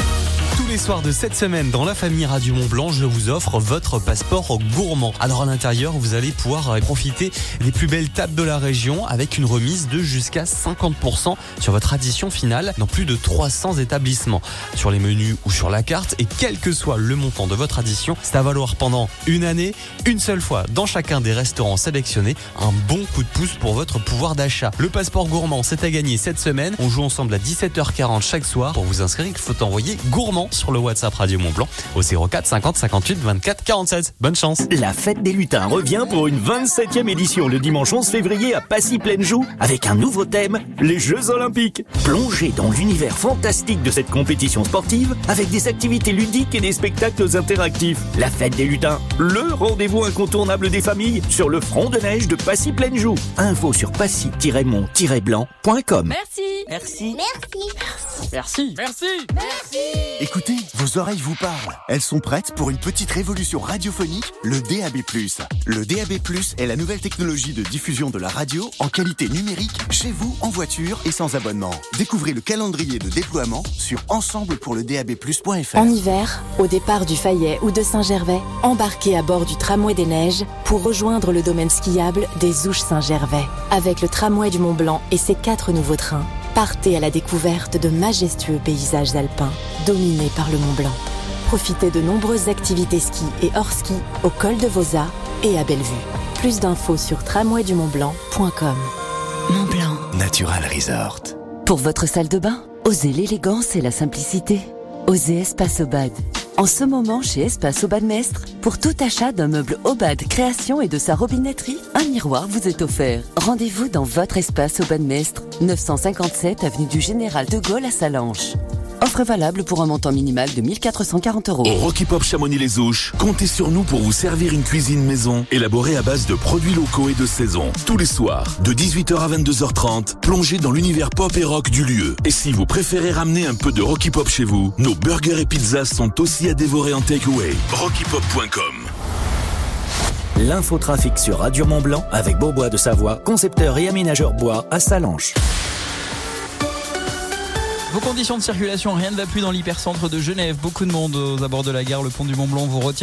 Les soirs de cette semaine dans la famille Radio Mont Blanc, je vous offre votre passeport gourmand. Alors à l'intérieur, vous allez pouvoir euh, profiter des plus belles tables de la région avec une remise de jusqu'à 50% sur votre addition finale dans plus de 300 établissements. Sur les menus ou sur la carte et quel que soit le montant de votre addition, c'est à valoir pendant une année, une seule fois dans chacun des restaurants sélectionnés, un bon coup de pouce pour votre pouvoir d'achat. Le passeport gourmand, c'est à gagner cette semaine. On joue ensemble à 17h40 chaque soir. Pour vous inscrire, il faut envoyer gourmand sur le WhatsApp Radio Mont Blanc au 04 50 58 24 47. Bonne chance. La fête des lutins revient pour une 27e édition le dimanche 11 février à Passy-Pleine-Joux avec un nouveau thème, les Jeux Olympiques. Plongez dans l'univers fantastique de cette compétition sportive avec des activités ludiques et des spectacles interactifs. La fête des lutins, le rendez-vous incontournable des familles sur le front de neige de Passy-Pleine-Joux. Info sur passy-mont-blanc.com. Merci. Merci. Merci. Merci. Merci. Écoutez, vos oreilles vous parlent. Elles sont prêtes pour une petite révolution radiophonique, le DAB+. Le DAB+, est la nouvelle technologie de diffusion de la radio en qualité numérique chez vous, en voiture et sans abonnement. Découvrez le calendrier de déploiement sur ensemblepourledab+.fr. En hiver, au départ du Fayet ou de Saint-Gervais, embarquez à bord du tramway des neiges pour rejoindre le domaine skiable des Ouches Saint-Gervais. Avec le tramway du Mont Blanc et ses quatre nouveaux trains, partez à la découverte de majestueux paysages alpins dominés par le Mont Blanc. Profitez de nombreuses activités ski et hors ski au col de Vosa et à Bellevue. Plus d'infos sur tramwaydumontblanc.com. Mont Blanc. Natural Resort. Pour votre salle de bain, osez l'élégance et la simplicité. Osez Espace Obad. En ce moment, chez Espace Obad Mestre, pour tout achat d'un meuble Obad création et de sa robinetterie, un miroir vous est offert. Rendez-vous dans votre Espace Obad Mestre, 957 avenue du Général de Gaulle à Salanches. Offre valable pour un montant minimal de 1440 euros. Au Rocky Pop Chamonix-les Ouches, comptez sur nous pour vous servir une cuisine maison élaborée à base de produits locaux et de saison. Tous les soirs, de 18h à 22h30, plongez dans l'univers pop et rock du lieu. Et si vous préférez ramener un peu de Rocky Pop chez vous, nos burgers et pizzas sont aussi à dévorer en takeaway. RockyPop.com L'infotrafic sur Radio Mont Blanc avec Beaubois de Savoie, concepteur et aménageur bois à Salanches. Vos conditions de circulation, rien ne va plus dans l'hypercentre de Genève. Beaucoup de monde aux abords de la gare, le pont du Mont Blanc vous retient.